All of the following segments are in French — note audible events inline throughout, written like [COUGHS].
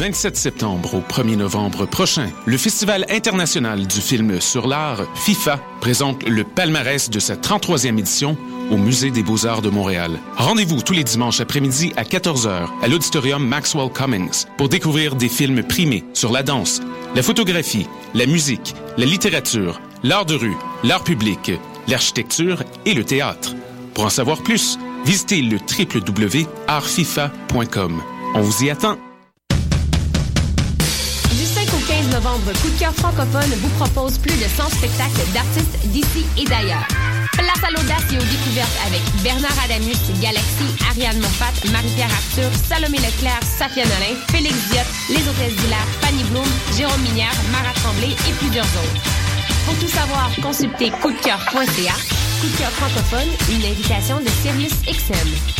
27 septembre au 1er novembre prochain, le Festival international du film sur l'art, FIFA, présente le palmarès de sa 33e édition au Musée des beaux-arts de Montréal. Rendez-vous tous les dimanches après-midi à 14h à l'auditorium Maxwell Cummings pour découvrir des films primés sur la danse, la photographie, la musique, la littérature, l'art de rue, l'art public, l'architecture et le théâtre. Pour en savoir plus, visitez le www.artfifa.com. On vous y attend. Novembre, Coup de cœur francophone vous propose plus de 100 spectacles d'artistes d'ici et d'ailleurs. Place à l'audace et aux découvertes avec Bernard Adamus, Galaxy, Ariane Moffat, Marie-Pierre Arthur, Salomé Leclerc, Safia Nolin, Félix Diot, Les Hôtesses d'Hilaire, Fanny Bloom, Jérôme Minière, Marat Tremblay et plusieurs autres. Pour tout savoir, consultez coupdecoeur.ca. Coup de cœur francophone, une invitation de Sirius XM.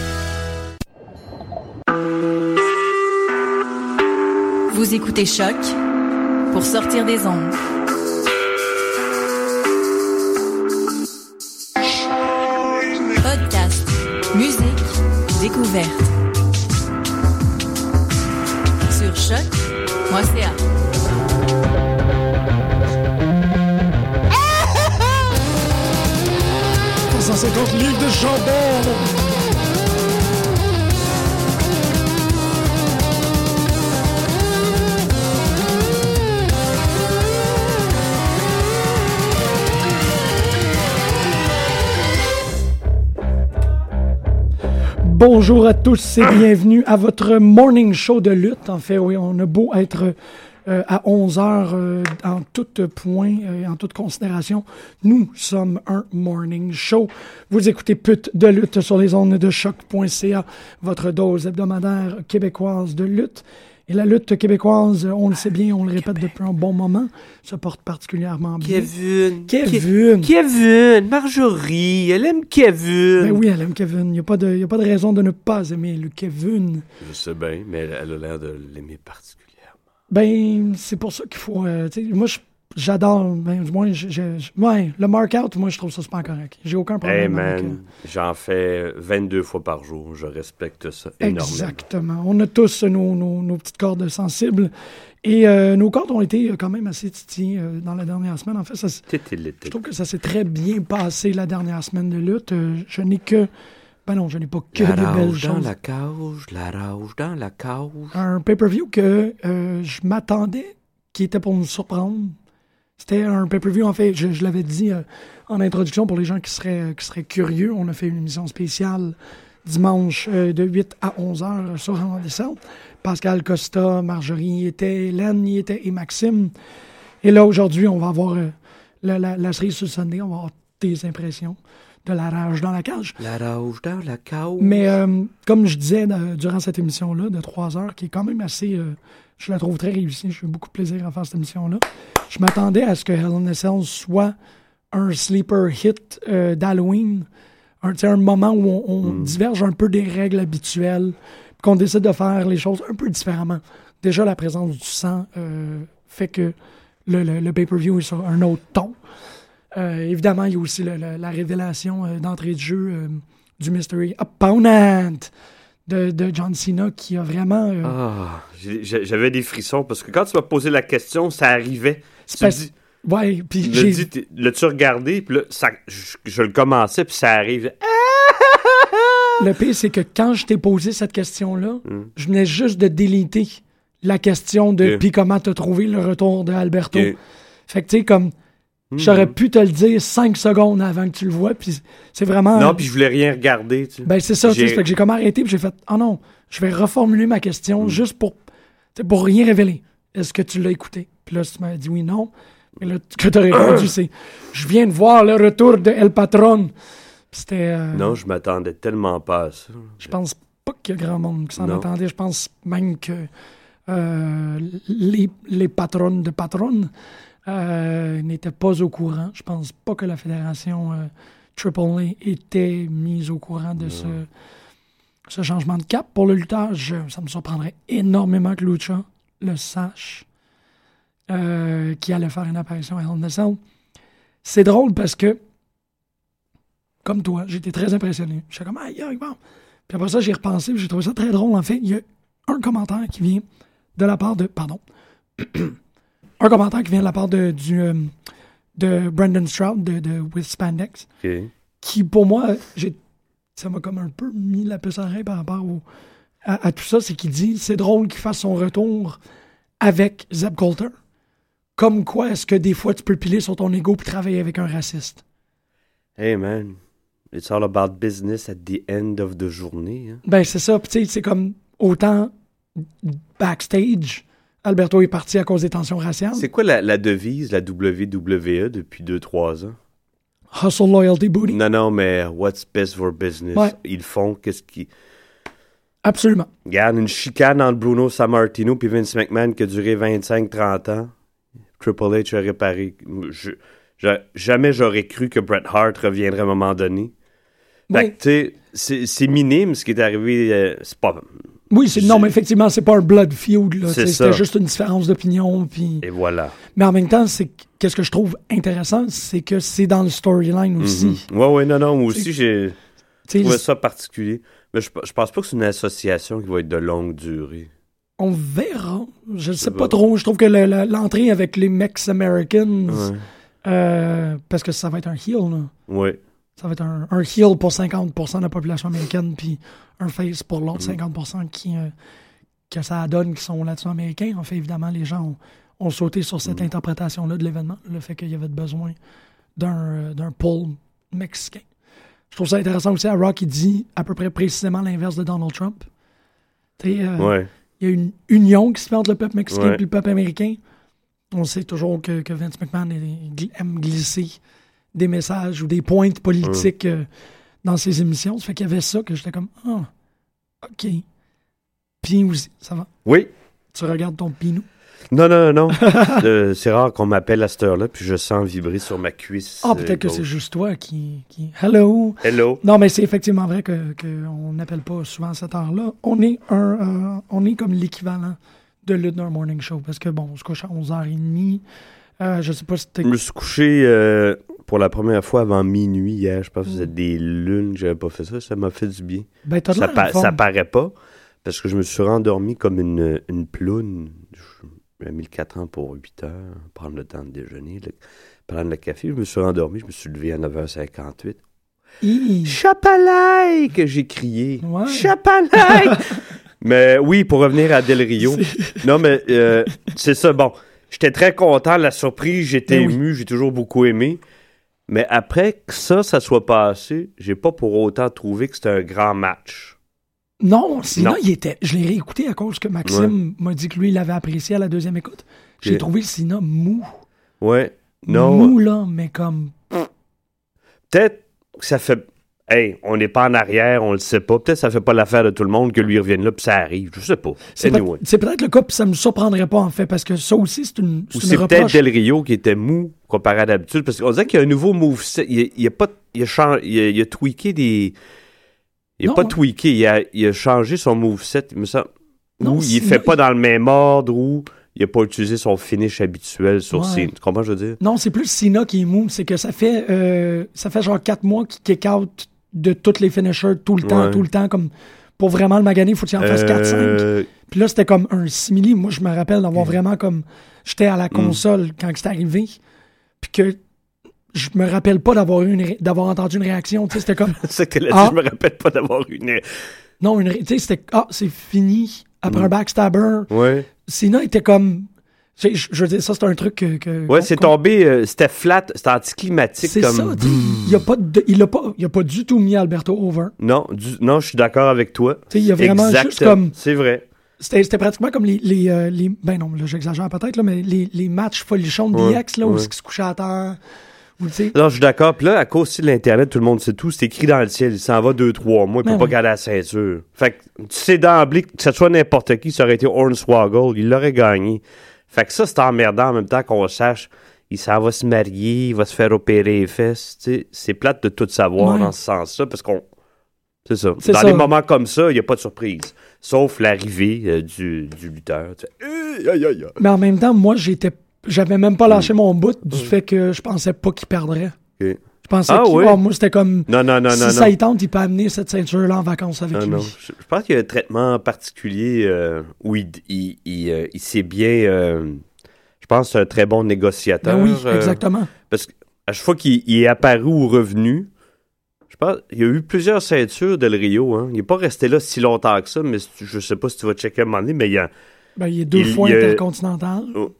Écoutez Choc pour sortir des ondes. Podcast, musique, découverte. Sur choc.ca. 150 livres de chambon. Bonjour à tous et bienvenue à votre morning show de lutte. En fait, oui, on a beau être euh, à 11 heures euh, en tout point et en toute considération. Nous sommes un morning show. Vous écoutez Pute de lutte sur les ondes de choc.ca, votre dose hebdomadaire québécoise de lutte. Et la lutte québécoise, on le sait bien, on le répète depuis un bon moment, se porte particulièrement bien. Kevin. Kevin. Ke- Kevin. Marjorie. Elle aime Kevin. Ben oui, elle aime Kevin. Il n'y a, pas de- y a pas de raison de ne pas aimer le Kevin. Je sais bien, mais elle, elle a l'air de l'aimer particulièrement. Ben, c'est pour ça qu'il faut. euh, moi, je- j'adore. Ben, du moins, je, je- je- ouais, le mark-out, moi, je trouve ça super correct. J'ai aucun Hey problème avec. man, j'en fais 22 fois par jour. Je respecte ça énormément. Exactement. On a tous nos, nos- nos petites cordes sensibles. Et euh, nos cordes ont été euh, quand même assez titillées euh, dans la dernière semaine. En fait, ça, je trouve que ça s'est très bien passé la dernière semaine de lutte. Euh, je n'ai que. Ben non, je n'ai pas que La des belles rage dans choses. la cage, la rage dans la cage. un pay-per-view que euh, je m'attendais qui était pour nous surprendre. C'était un pay-per-view, en fait, je, je l'avais dit euh, en introduction pour les gens qui seraient, qui seraient curieux. On a fait une émission spéciale dimanche euh, de 8 à 11 heures sur Roland Descente. Pascal Costa, Marjorie y était, Hélène y était et Maxime. Et là, aujourd'hui, on va avoir euh, la, la, la série sur Sunday. On va avoir des impressions de la rage dans la cage. La rage dans la cage. Mais comme je disais durant cette émission-là de trois heures, qui est quand même assez. Je la trouve très réussie. J'ai eu beaucoup de plaisir à faire cette émission-là. Je m'attendais à ce que Hell in a Cell soit un sleeper hit euh, d'Halloween. Un, moment où on, on diverge un peu des règles habituelles, qu'on décide de faire les choses un peu différemment. Déjà, la présence du sang euh, fait que le, le- le pay-per-view est sur un autre ton. Euh, évidemment, il y a aussi le- la révélation d'entrée de jeu du Mystery Opponent de, de John Cena qui a vraiment. euh, Ah, j'avais des frissons parce que quand tu m'as posé la question, ça arrivait. Tu dis, ouais, puis j'ai. l'as-tu regardé? Puis là, ça, je, je le commençais, puis ça arrive. [LAUGHS] Le pire, c'est que quand je t'ai posé cette question-là, Hmm. je venais juste de déliter la question de Ok. puis comment t'as trouvé le retour de Alberto. Ok. Fait que tu sais, comme. J'aurais pu te le dire cinq secondes avant que tu le vois, puis c'est vraiment. Non, puis je voulais rien regarder. Tu. Ben, c'est ça, tu sais. Fait que j'ai comme arrêté, puis j'ai fait, oh non, je vais reformuler ma Hmm. question juste pour, pour rien révéler. Est-ce que tu l'as écouté? Puis là, si tu m'as dit oui, non. Mais là, ce que tu as répondu, c'est, je viens de voir le retour de El Patron. C'était. euh, Non, je m'attendais tellement pas à ça. Je pense pas qu'il y a grand monde qui s'en attendait. Je pense même que euh, les, les patronnes de patronnes euh, n'étaient pas au courant. Je pense pas que la fédération euh, AAA était mise au courant de ce, ce changement de cap. Pour le lutteur, je- ça me surprendrait énormément que Lucha le sache, euh, qui allait faire une apparition à Hell. C'est drôle parce que, comme toi, j'étais très impressionné. J'étais comme, aïe, aïe, bon. Puis après ça, j'ai repensé, j'ai trouvé ça très drôle. En fait, il y a un commentaire qui vient de la part de. Pardon. [CLEARS THROAT] un commentaire qui vient de la part de, du, euh, de Brandon Stroud de, de With Spandex, qui, pour moi, j'ai, ça m'a comme un peu mis la puce à l'oreille par rapport au- à, à tout ça. C'est qu'il dit c'est drôle qu'il fasse son retour avec Zeb Coulter. Comme quoi, est-ce que des fois tu peux piler sur ton ego puis travailler avec un raciste? Hey, man. It's all about business at the end of the journée. hein. Ben, c'est ça. Tu sais, c'est comme autant backstage, Alberto est parti à cause des tensions raciales. C'est quoi la, la devise, la WWE, depuis 2-3 ans? Hustle, loyalty, booty. Non, non, mais what's best for business? Ouais. Ils font qu'est-ce qui... Absolument. Regarde, une chicane entre Bruno Sammartino puis Vince McMahon qui a duré 25-30 ans. Triple H a réparé. Je- je- jamais j'aurais cru que Bret Hart reviendrait à un moment donné. Fait Oui. que, tu sais, c'est- c'est minime ce qui est arrivé. euh, c'est pas... Oui, c'est, non, mais effectivement, c'est pas un blood feud. Sais. C'était juste une différence d'opinion. Puis... Et voilà. Mais en même temps, c'est qu'est-ce que je trouve intéressant, c'est que c'est dans le storyline aussi. Mhm. Ouais, ouais, non, non, moi aussi, j'ai sais, trouvé ça particulier. Mais je, je pense pas que c'est une association qui va être de longue durée. On verra. Je sais C'est pas pas- trop. Je trouve que le- le- l'entrée avec les Mex-Americans, Ouais. euh, parce que ça va être un heel, là. Ouais. Ça va être un, un heel pour 50% de la population américaine, puis un face pour l'autre 50% qui, euh, que ça donne qui sont latino-américains. En fait, évidemment, les gens ont, ont sauté sur cette interprétation-là de l'événement, le fait qu'il y avait besoin d'un euh, d'un pôle mexicain. Je trouve ça intéressant aussi à Rock, il dit à peu près précisément l'inverse de Donald Trump. Euh, Ouais. il y a une union qui se fait entre le peuple mexicain Ouais. et le peuple américain. On sait toujours que, que Vince McMahon aime glisser des messages ou des pointes politiques euh, dans ses émissions. Ça fait qu'il y avait ça que j'étais comme Ah, OK. Puis aussi, ça va. Oui. Tu regardes ton pinou. Non, non, non. [LAUGHS] Euh, c'est rare qu'on m'appelle à cette heure-là, puis je sens vibrer sur ma cuisse. Ah, euh, peut-être que gauche. c'est juste toi qui. qui... Hello! Hello. Non, mais c'est effectivement vrai que qu'on n'appelle pas souvent à cette heure-là. On est un, euh, on est comme l'équivalent de d'un morning show. Parce que bon, on se couche à 11h30. Euh, je sais pas si Je me suis couché euh, pour la première fois avant minuit hier. Je pense que faisait des lunes j'avais pas fait ça. Ça m'a fait du bien. Ben, t'as de Ça, l'air pa- en forme. ça paraît pas, parce que je me suis rendormi comme une, une ploune. J'ai mis le 4 ans pour 8 heures, prendre le temps de déjeuner, le- prendre le café. Je me suis rendormi, je me suis levé à 9h58. Hi. Chapalaï que j'ai crié. Ouais. [LAUGHS] Mais oui, pour revenir à Del Rio. non, mais euh, c'est ça. Bon, j'étais très content, la surprise, j'étais Ben oui. ému, j'ai toujours beaucoup aimé. Mais après que ça, ça soit passé, j'ai pas pour autant trouvé que c'était un grand match. Non, sinon, Non. il était. Je l'ai réécouté à cause que Maxime m'a dit que lui, il l'avait apprécié à la deuxième écoute. J'ai trouvé le Sina mou. Ouais. Non. Mou, là, mais comme. Peut-être que ça fait. Hey, on n'est pas en arrière, on le sait pas. Peut-être que ça fait pas l'affaire de tout le monde que lui revienne là, puis ça arrive. Je sais pas. C'est Anyway. peut-être le cas, puis ça me surprendrait pas, en fait, parce que ça aussi, c'est une, Ou c'est peut-être. Del Rio qui était mou comparé à d'habitude. Parce qu'on dirait qu'il y a un nouveau moveset. Il, il a pas. Il a, chan- il a, il a tweaké des. Il a Non, pas tweaké, il a, il a changé son moveset. Il me semble. Non, ou il sinon, fait pas il- dans le même ordre, ou il a pas utilisé son finish habituel sur Ouais. ses. Tu comprends je veux dire? Non, c'est plus Sina qui est mou. C'est que ça fait, euh, ça fait genre quatre mois qu'il kick out de tous les finishers tout le temps, Ouais. tout le temps. Comme pour vraiment le maganer, il faut qu'il en fasse 4-5. Euh, Puis là, c'était comme un simili. Moi, je me rappelle d'avoir vraiment comme. J'étais à la Mm. console quand c'est arrivé. Puis que je me rappelle pas d'avoir une entendu une réaction. Tu sais, c'était comme. [LAUGHS] c'est que Ah. je me rappelle pas d'avoir une. Non, une Tu sais, c'était. Ah, c'est fini. Après Mm. un backstabber. Ouais. Sina était comme. Je, je veux dire, ça, c'est un truc que. que- Ouais, c'est tombé. euh, c'était flat, c'était anticlimatique C'est comme. ça, il a pas de- il a pas, il a pas du tout mis Alberto over. Non, du- non, je suis d'accord avec toi. Tu sais, il y a vraiment Exact. juste comme, C'est vrai. c'était, pratiquement comme les, les, euh, les- ben non, là, j'exagère peut-être, là, mais les, les matchs folichons de Ouais, DX, là, où ils se couchaient à terre, sais, Non, je suis d'accord. Puis là, à cause aussi de l'Internet, tout le monde sait tout. C'est écrit dans le ciel. Il s'en va deux, trois mois. Il peut Ben pas garder la ceinture. Fait que tu sais d'emblée que ce soit n'importe qui, ça aurait été Hornswoggle, il l'aurait gagné. Fait que ça, c'est emmerdant en même temps qu'on sache. Il s'en va se marier, il va se faire opérer les fesses. C'est plate de tout savoir Ouais. dans ce sens-là parce qu'on. C'est ça. C'est Dans ça. des moments comme ça, il n'y a pas de surprise. Sauf l'arrivée euh, du, du lutteur. Tu fais, Aïe, aïe, aïe. Mais en même temps, moi, j'étais, j'avais même pas lâché mon bout du fait que je pensais pas qu'il perdrait. Pensais Ah qu'il, oui? oh, moi, c'était comme, Non, non, non, si non, ça y tente, il peut amener cette ceinture-là en vacances avec Non, lui. non. Je, je pense qu'il y a un traitement particulier euh, où il, il, il, euh, il sait bien. euh, je pense que c'est un très bon négociateur. Ben oui, exactement. parce qu'à chaque fois qu'il il est apparu ou revenu, je pense il y a eu plusieurs ceintures Del Rio. Hein. Il n'est pas resté là si longtemps que ça, mais je sais pas si tu vas checker à un moment donné, mais il y a. Ben, il est deux fois intercontinental. Oh.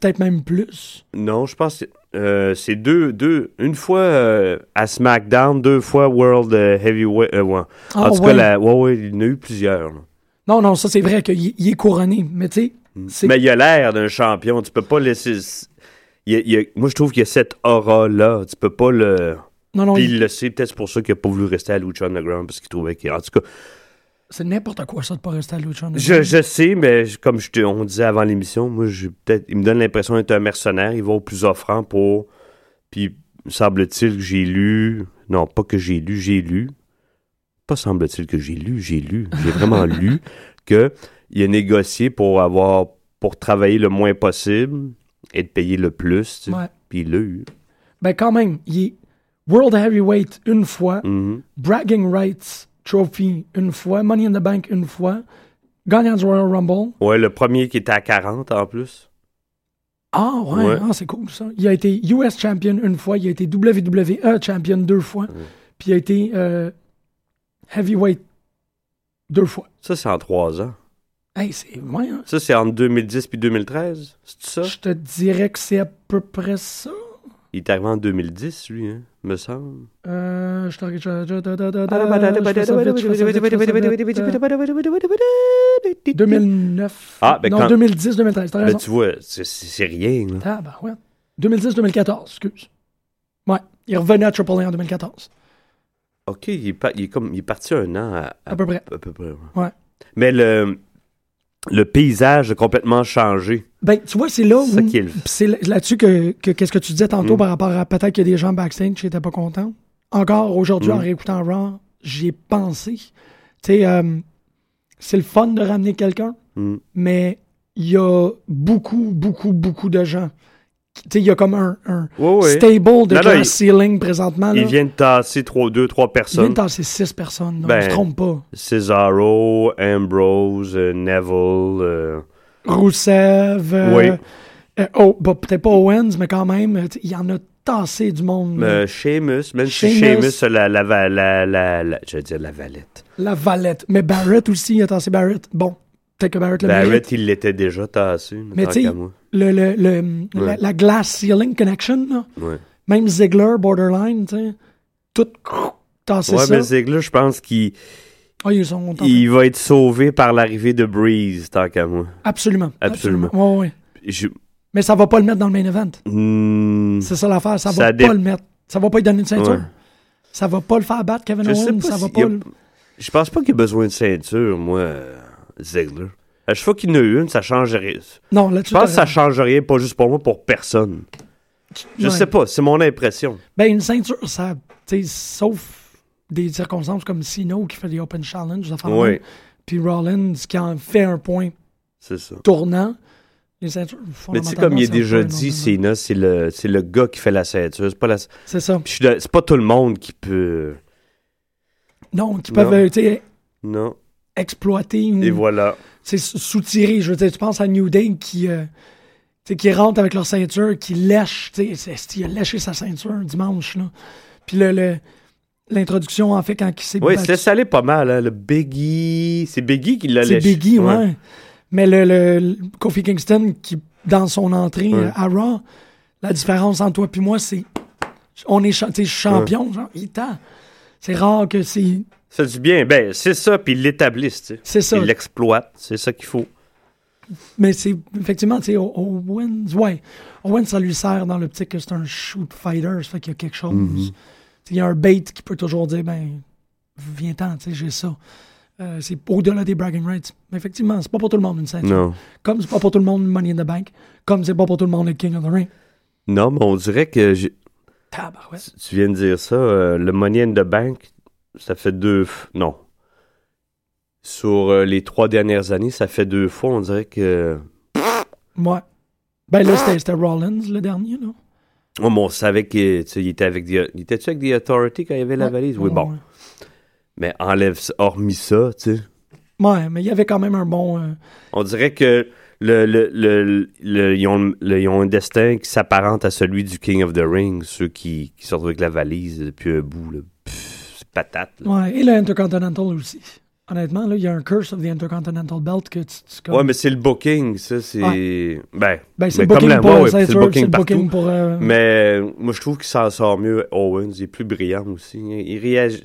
Peut-être même plus. Non, je pense que euh, c'est deux, deux. Une fois euh, à SmackDown, deux fois World euh, Heavyweight. euh, ouais. Ah, en tout ouais. cas, la- ouais, il y en a eu plusieurs. là. Non, non, ça, c'est vrai qu'il il est couronné. Mais tu sais, c'est- Mais il a l'air d'un champion. Tu peux pas laisser. il il moi, je trouve qu'il y a cette aura-là. Tu peux pas le. non, non, Puis il- le sait. Peut-être c'est pour ça qu'il a pas voulu rester à Lucha Underground parce qu'il trouvait qu'il. En tout cas, c'est n'importe quoi, ça, de pas rester à Lucha je, je sais, mais je- comme je te, on disait avant l'émission, moi, j'ai peut-être. Il me donne l'impression d'être un mercenaire. Il va au plus offrant pour. Puis, semble-t-il que j'ai lu. Non, pas que j'ai lu, j'ai lu. Pas semble-t-il que j'ai lu, j'ai lu. J'ai vraiment lu [LAUGHS] que il a négocié pour avoir. pour travailler le moins possible et de payer le plus. tu sais. Ouais. Puis il l'a eu. Ben, quand même, il est World Heavyweight une fois, Mhm. Bragging Rights Trophy une fois, Money in the Bank une fois, gagnant du Royal Rumble. Ouais, le premier qui était à 40 en plus. Ah, ouais, Ouais. ah, c'est cool ça. Il a été US Champion une fois, il a été WWE Champion deux fois, puis il a été euh, Heavyweight deux fois. Ça, c'est en trois ans. Hey, c'est. Ouais, hein. Ça, c'est entre 2010 puis 2013. C'est ça? Je te dirais que c'est à peu près ça. Il est arrivé en 2010, lui, hein, me semble. Euh, je te je- je- je- je- je- je fais ça vite, je fais ça vite, je fais ça vite. Euh, 2009. Ah, ben non, quand- 2010, 2013, t'as Ben, tu vois, c'est- rien. Là. Ah, ben ouais. 2010-2014, excuse. Ouais, il revenait à Triple A en 2014, OK, il est, parti un an à, peu près. Ouais. Mais le, le paysage a complètement changé. Ben, tu vois, c'est là où. C'est là-dessus que, que- qu'est-ce que tu disais tantôt Mm. par rapport à peut-être qu'il y a des gens backstage qui n'étaient pas contents. Encore aujourd'hui, Mm. en réécoutant Raw, j'y ai pensé. Tu sais, euh, c'est le fun de ramener quelqu'un, Mm. mais il y a beaucoup, beaucoup, beaucoup de gens. Il y a comme un, stable de Non, non, glass il- ceiling présentement. Là. Il vient de tasser trois, deux, trois Il vient personnes. de tasser six personnes. là, Ben, on se trompe pas. Cesaro, Ambrose, euh, Neville. euh, Rousseff. euh, Oui. euh, oh, bah, peut-être pas Owens, mais quand même, il y en a tassé du monde. euh, Sheamus, même si Sheamus. La, la, la, la, la, la- je veux dire la valette. La Valette. Mais Barrett aussi, il a tassé Barrett. Bon, peut-être que Barrett le Barrett, il l'était déjà tassé. Mais tu. Le, le, le- la, la glass ceiling connection, là, même Ziggler, Borderline, tu sais, tout tassé ouais ça. mais Ziggler, je pense qu'il Ah, ils sont il va être sauvé par l'arrivée de Breeze, tant qu'à moi. Absolument. Absolument. Ouais, ouais. Je- Mais ça va pas le mettre dans le main event. Hmm, C'est ça l'affaire. Ça va Ça pas dé- le mettre. Ça va pas lui donner une ceinture. Ouais. Ça va pas le faire battre Kevin Owens. pas Ça va pas y a- le- Je pense pas qu'il a besoin de ceinture, moi, euh, Ziggler. À chaque fois qu'il en a une, ça change rien. Non, là-dessus. Je pense que ça change rien, pas juste pour moi, pour personne. Je Ouais. sais pas, c'est mon impression. Ben, une ceinture, ça, tu sais, sauf des circonstances comme Sino qui fait des Open Challenge, Oui, puis Rollins qui en fait un point c'est ça. tournant. Les ceintures, Mais tu sais, comme il est déjà dit, c'est le, c'est le gars qui fait la ceinture. C'est pas, la... C'est ça. C'est pas tout le monde qui peut. Non, qui peuvent, Non. Exploiter ou Et voilà. soutirer. Je veux dire, tu penses à New Day qui, euh, qui rentre avec leur ceinture, qui lèche, tu sais, c'est- il a léché sa ceinture dimanche, là. Puis le, le- l'introduction, en fait, quand il s'est Oui, c'est aller pas mal. Hein. Le Biggie. C'est Biggie qui l'a C'est léché. Biggie, ouais. Mais le, le- le Kofi Kingston, qui, dans son entrée Ouais. euh, à Raw, la différence entre toi et moi, c'est. On est cha- champion, genre, il C'est rare que c'est. Ça du bien. Ben, c'est ça, puis ils l'établissent. tu sais. C'est ça. Ils l'exploitent. C'est ça qu'il faut. mais c'est effectivement, tu sais, Owens, ouais. Owens, ça lui sert dans l'optique que c'est un shoot fighter, ça fait qu'il y a quelque chose. Mhm. Tu sais, Il y a un bait qui peut toujours dire, ben, viens-t'en, tu sais, j'ai ça. Euh, c'est au-delà des bragging rights. Mais effectivement, c'est pas pour tout le monde une ceinture. Non. Comme c'est pas pour tout le monde Money in the Bank. Comme c'est pas pour tout le monde le King of the Ring. Non, mais on dirait que tu viens de dire ça. euh, le Money in the Bank, ça fait deux. Non. Sur euh, les trois dernières années, ça fait deux fois. On dirait que. Ouais. Ben là, c'était- Rollins, le dernier, là. Oh, mais on savait qu'il était avec. The- Il était-tu avec The Authority quand il y avait la Ouais. valise? Oui, Ouais, bon. ouais. Mais enlève hormis ça, tu sais. Ouais, mais il y avait quand même un bon. euh, On dirait que le, le, le, le- ils, ont, ils ont un destin qui s'apparente à celui du King of the Ring, ceux qui, qui sortent avec la valise depuis un bout. Là. Pff, patate. Ouais, et le Intercontinental aussi. Honnêtement, là, il y a un curse of the Intercontinental Belt que tu. tu comme- Ouais, mais c'est le booking, ça, c'est... Ben, ben, c'est le booking pour ouais, le booking partout. euh, Mais moi, je trouve qu'il s'en sort mieux, Owens. Il est plus brillant aussi. Il réagit...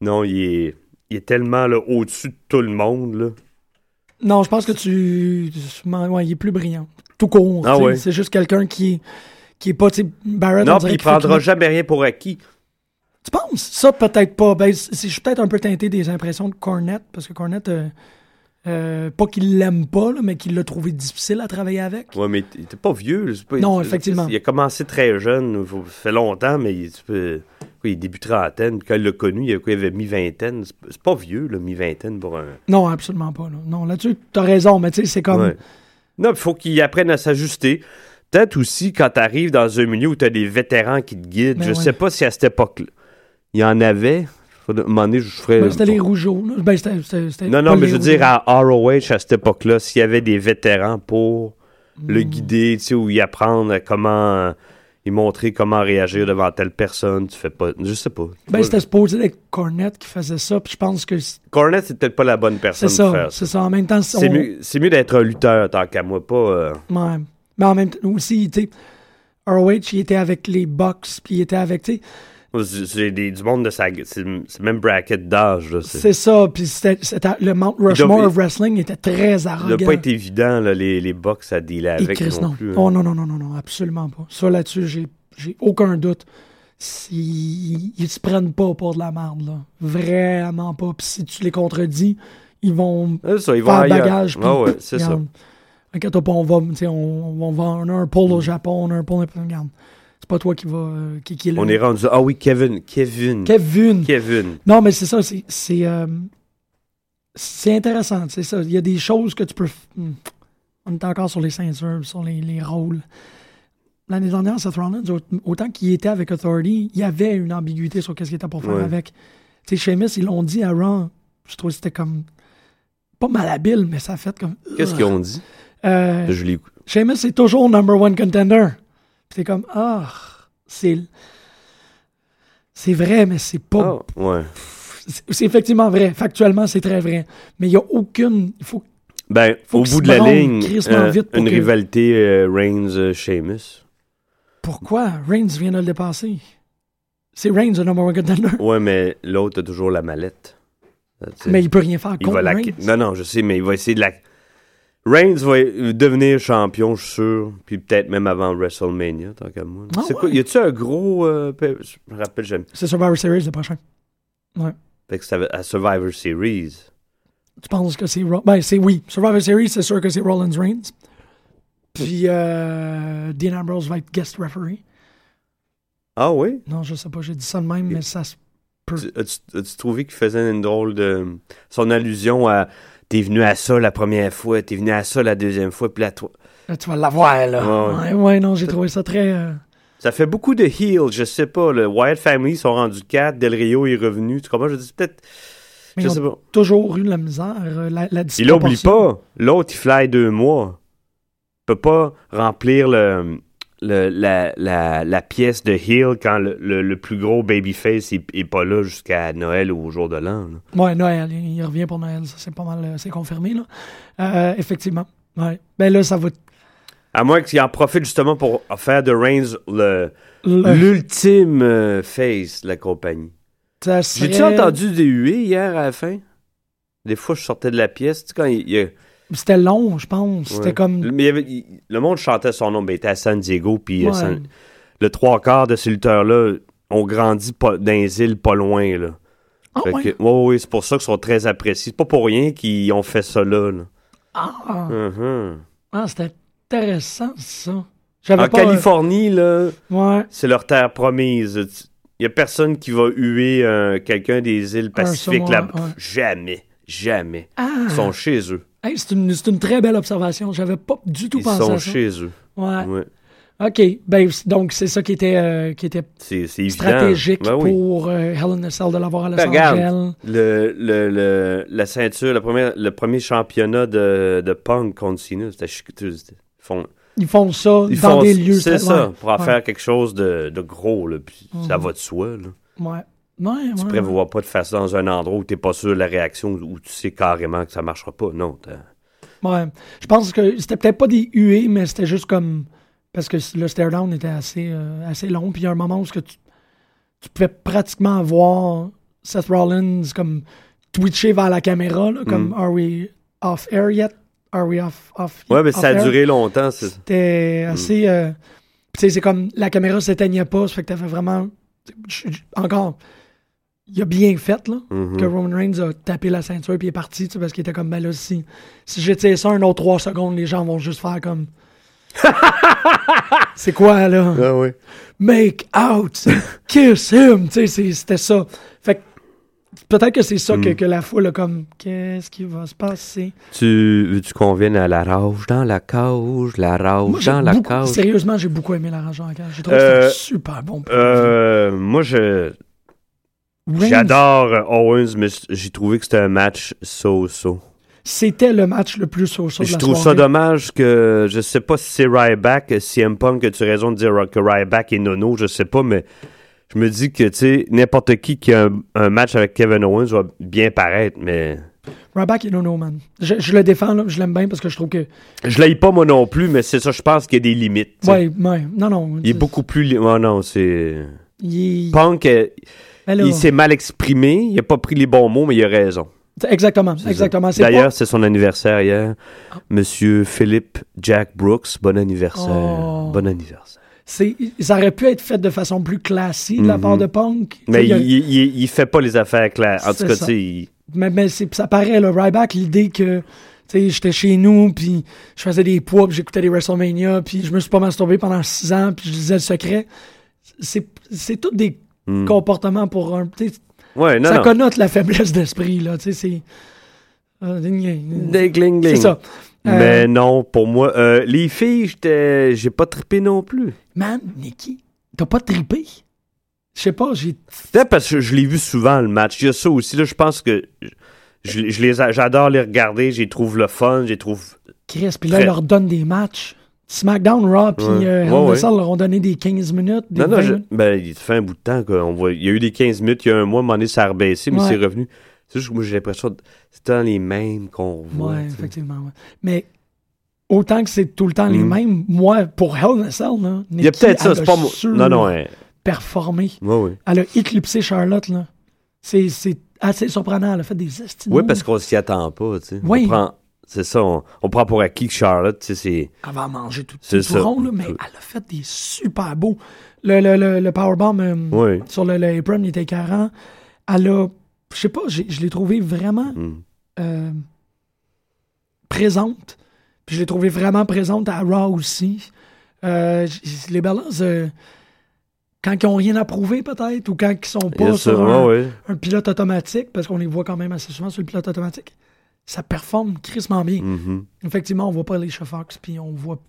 Non, il est, il est tellement au-dessus de tout le monde, là. Non, je pense que tu. Ouais, il est plus brillant. Tout court. Ah ouais. C'est juste quelqu'un qui est, qui est pas. Barrett, on Non, puis il prendra jamais rien pour acquis. Tu penses? Ça, peut-être pas? Ben, je suis peut-être un peu teinté des impressions de Cornette, parce que Cornette, euh, euh, pas qu'il l'aime pas, là, mais qu'il l'a trouvé difficile à travailler avec. Ouais, mais il était pas vieux. là, pas- Non, il- effectivement. Il a commencé très jeune. Ça fait longtemps, mais il, pas- quoi, il début trentaine. Quand il l'a connu, il, a- quoi, il avait mi-vingtaine. C'est pas- vieux, là, mi-vingtaine pour un. Non, absolument pas. là. Non, là-dessus, t'as raison, mais tu sais, c'est comme. Ouais. Non, il faut qu'il apprenne à s'ajuster. Peut-être aussi quand tu arrives dans un milieu où tu as des vétérans qui te guident. Ben je ouais. sais pas si à cette époque-là, il y en avait. À un moment donné, je ferais. Ben, c'était les rougeaux. Ben, Non, non, mais je veux dire, à ROH, à cette époque-là, s'il y avait des vétérans pour le Hmm. guider, tu sais, ou y apprendre comment. y montrer comment réagir devant telle personne, tu fais pas. Je sais pas. Ben, c'était supposé être Cornette qui faisait ça, puis je pense que Cornette, c'est peut-être pas la bonne personne c'est pour ça. faire ça. C'est ça. En même temps, C'est on- mieux, c'est mieux d'être un lutteur tant qu'à moi, pas. euh, Ouais. Mais en même temps, aussi, tu sais, ROH, il était avec les Bucks, puis il était avec, tu sais, des- du monde de sa. C'est même bracket d'âge, c'est- ça, puis le Mount Rushmore doit- of Wrestling était très Ça arrogant. doit pas être évident, là, les, les box à dealer avec Chris, non, non. plus. hein. Oh non, non, non, non, non, absolument pas. Ça, là-dessus, j'ai, j'ai aucun doute. Ils se prennent pas pour de la merde, là. Vraiment pas. Puis si tu les contredis, ils vont ça, ils vont faire ailleurs. bagage. Ah ouais, c'est ça. regarde, on va, on, on va, on a un pôle au Japon, on a un pôle, regarde. C'est pas toi qui va, euh, qui, qui est le- On est rendu. Ah oui, Kevin. Kevin. Kevin. Kevin. Non, mais c'est ça, c'est, c'est, euh, c'est intéressant, c'est ça. Il y a des choses que tu peux. hmm. On est encore sur les ceintures, sur les, les rôles. L'année dernière, Seth Rollins, au- autant qu'il était avec Authority, il y avait une ambiguïté sur qu'est-ce qu'il était pour faire Ouais. avec. Tu sais, Sheamus, ils l'ont dit à Raw. Je trouve que c'était comme. Pas malhabile, mais ça a fait comme. Qu'est-ce qu'ils ont dit? Euh, Je l'ai. Sheamus, c'est toujours number one contender. T'es comme, ah, c'est. C'est vrai, mais c'est pas. Ah, ouais. C'est c'est effectivement vrai. Factuellement, c'est très vrai. Mais il n'y a aucune. Il faut. Ben, Faut au bout de la ligne, euh, une que- rivalité euh, Reigns-Sheamus. Pourquoi? Reigns vient de le dépasser C'est Reigns le number one contender. ouais, mais l'autre a toujours la mallette. Euh, Mais il peut rien faire il contre va la... Reigns. Non, non, je sais, mais il va essayer de la. Reigns va devenir champion, je suis sûr. Puis peut-être même avant WrestleMania, tant qu'à moi. Ah c'est quoi? ouais? Y a-tu un gros. euh, je me rappelle jamais. C'est Survivor Series le prochain. Fait que c'est à Survivor Series. Tu penses que c'est. Ben, c'est oui. Survivor Series, c'est sûr que c'est Rollins Reigns. Puis euh, Dean Ambrose va être guest referee. Ah oui? Non, je sais pas, j'ai dit ça de même, mais ça se peut. Tu- As-tu as-tu trouvé qu'il faisait une drôle de. Son allusion à. T'es venu à ça la première fois, t'es venu à ça la deuxième fois, puis la toi. Là, tu vas l'avoir, là. Ouais, Ouais, ouais, non, j'ai trouvé ça très. euh, Ça fait beaucoup de heels, je sais pas. Le Wyatt Family sont rendus 4, Del Rio est revenu. Tu comprends? Je dis peut-être. mais Je ils sais ont pas. toujours eu la misère. euh, La, la Il oublie disproportion. pas. L'autre, il fly deux mois. Il peut pas remplir le, le- la, la, la pièce de heel quand le, le- le plus gros babyface est, est pas là jusqu'à Noël ou au jour de l'an. Ouais, Noël, il revient pour Noël, ça c'est pas mal, euh, c'est confirmé, là. Euh, effectivement. Ouais. Ben là, ça va. À moins qu'il en profite justement pour faire de Reigns l'ultime euh, face de la compagnie. serait- J'ai-tu entendu des huées hier à la fin? Des fois, je sortais de la pièce. Tu sais, quand il, il y a- C'était long, je pense. C'était comme. Le- mais il y avait- il- le monde chantait son nom, mais il était à San Diego, puis euh, Ouais. San- le trois quarts de ces lutteurs-là ont grandi pas, dans les îles pas loin. Là. Ah, Fait ouais? que- ouais, ouais, c'est pour ça qu'ils sont très appréciés. C'est pas pour rien qu'ils ont fait ça là. là. Ah, Mhm. ah, c'était intéressant, ça. En pas. euh, Californie, là, c'est leur terre promise. Il y a personne qui va huer euh, quelqu'un des îles Pacifiques saumon, là. ouais, ouais. Jamais. Jamais. Ah, Ils sont chez eux. Hey, c'est une, une très belle observation. J'avais pas du tout Ils pensé sont à ça. chez eux. Ouais. Ouais. OK. Ben, donc, c'est ça qui était, euh, qui était stratégique Ben oui. pour euh, a Cell de l'avoir à Los Ben, regarde. Angeles. Le, le, le- la ceinture, le premier, le premier championnat de, de punk contre Cena, c'était ils font, Ils font ça ils dans font- des lieux. C'est ça, pour en ouais, faire quelque chose de, de gros, là, puis ça Mhm. va de soi. Là. Ouais. Ouais, Tu ouais. prévois pas de faire ça dans un endroit où t'es pas sûr de la réaction, où tu sais carrément que ça marchera pas. Non, Ouais. Je pense que c'était peut-être pas des huées, mais c'était juste comme. Parce que le stare down était assez, euh, assez long. Puis il y a un moment où que tu, tu pouvais pratiquement voir Seth Rollins comme twitcher vers la caméra, là, comme Mm. Are we off air yet? Are we off, off Ouais, mais off ça a air? duré longtemps. c'est- C'était assez. euh, puis tu sais, c'est comme la caméra s'éteignait pas, ça fait que t'avais vraiment. Encore, il a bien fait, là, Mhm. que Roman Reigns a tapé la ceinture puis est parti, tu sais, parce qu'il était comme, ben là, si, si j'étire ça un autre 3 secondes, les gens vont juste faire comme. [LAUGHS] c'est quoi, là? Ah ouais. Make out! Kiss him! Tu sais, c'est- c'était ça. Fait que peut-être que c'est ça que, Mm. que la foule a comme, qu'est-ce qui va se passer? Tu veux-tu qu'on vienne à la rage dans la cage, la rage Moi, dans la beaucoup- cage? Sérieusement, j'ai beaucoup aimé la rage en cage. J'ai trouvé que Euh, c'était super bon. Euh, moi, je, Reigns, j'adore euh, Owens, mais j'ai trouvé que c'était un match so-so. C'était le match le plus au de Je la trouve ça dommage que, je sais pas si c'est Ryback, CM Punk, que tu as raison de dire que Ryback est nono, je sais pas, mais je me dis que, tu sais, n'importe qui qui a un, un match avec Kevin Owens va bien paraître, mais Ryback et Nono, man. Je, je le défends, là, je l'aime bien parce que je trouve que. je l'aille pas moi non plus, mais c'est ça, je pense qu'il y a des limites. sais. Ouais. Non, non. Il est beaucoup plus... Oh non, c'est... Il est- Punk, euh, Ben il s'est mal exprimé, il a pas pris les bons mots, mais il a raison. Exactement, exactement. D'ailleurs, pas- c'est son anniversaire hier. Monsieur Philippe Jack Brooks, bon anniversaire. Oh. Bon anniversaire. ça aurait pu être fait de façon plus classique de la Mhm. part de Punk. Mais il, il y a- il, il- il fait pas les affaires claires. En tout C'est cas, ça. mais, ça paraît, le Ryback, l'idée que. J'étais chez nous, puis je faisais des poids, puis j'écoutais des WrestleMania, puis je me suis pas masturbé pendant six ans, puis je disais le secret. C'est, tous des Hmm. comportements pour un. Ouais, non, ça non. connote la faiblesse d'esprit, là. Tu sais, c'est. euh. C'est ça. Euh, Mais non, pour moi, euh, les filles, j'ai pas trippé non plus. Man, Nicky, t'as pas trippé? Je sais pas, j'ai. Peut-être parce que je l'ai vu souvent le match. Il y a ça aussi. Là, je pense que je, je les, a- j'adore les regarder. J'y trouve le fun. J'y trouve. Chris, puis là, ils leur donnent des matchs. SmackDown, Raw, puis Ouais. euh, Ouais, ouais. Leur ont donné des 15 minutes. Des Non, non, 20 je- ben, il fait un bout de temps qu'on voit. Il y a eu des 15 minutes, il y a un mois, à un moment donné, ça a rebaissé, mais c'est revenu. C'est juste que moi, j'ai l'impression que c'est dans les mêmes qu'on voit. Sais. effectivement. ouais. Mais autant que c'est tout le temps les Mhm. mêmes, moi, pour Hell in a Cell, là, Il y a peut-être ça, c'est pas moi. Non, non, ouais. performé. Ouais, ouais. Elle a éclipsé Charlotte, là. C'est assez surprenant. Elle a fait des estimes. Oui, parce qu'on s'y attend pas, tu sais. Oui. On prend, c'est ça, on, on prend pour acquis que Charlotte, tu sais, c'est... Elle va manger tout, tout ça. rond, là, mais elle a fait des super beaux. Le, le, le, le powerbomb euh, Oui. sur le, le apron, il était écœurant. Elle a, je sais pas, je l'ai trouvé vraiment Mm. euh, présente. Puis je l'ai trouvé vraiment présente à Raw aussi. Euh, les euh, quand ils ont rien à prouver peut-être, ou quand ils sont pas sur un, ouais. un pilote automatique, parce qu'on les voit quand même assez souvent sur le pilote automatique, ça performe crissement bien. Mhm. Effectivement, on voit pas les Fox, puis on voit.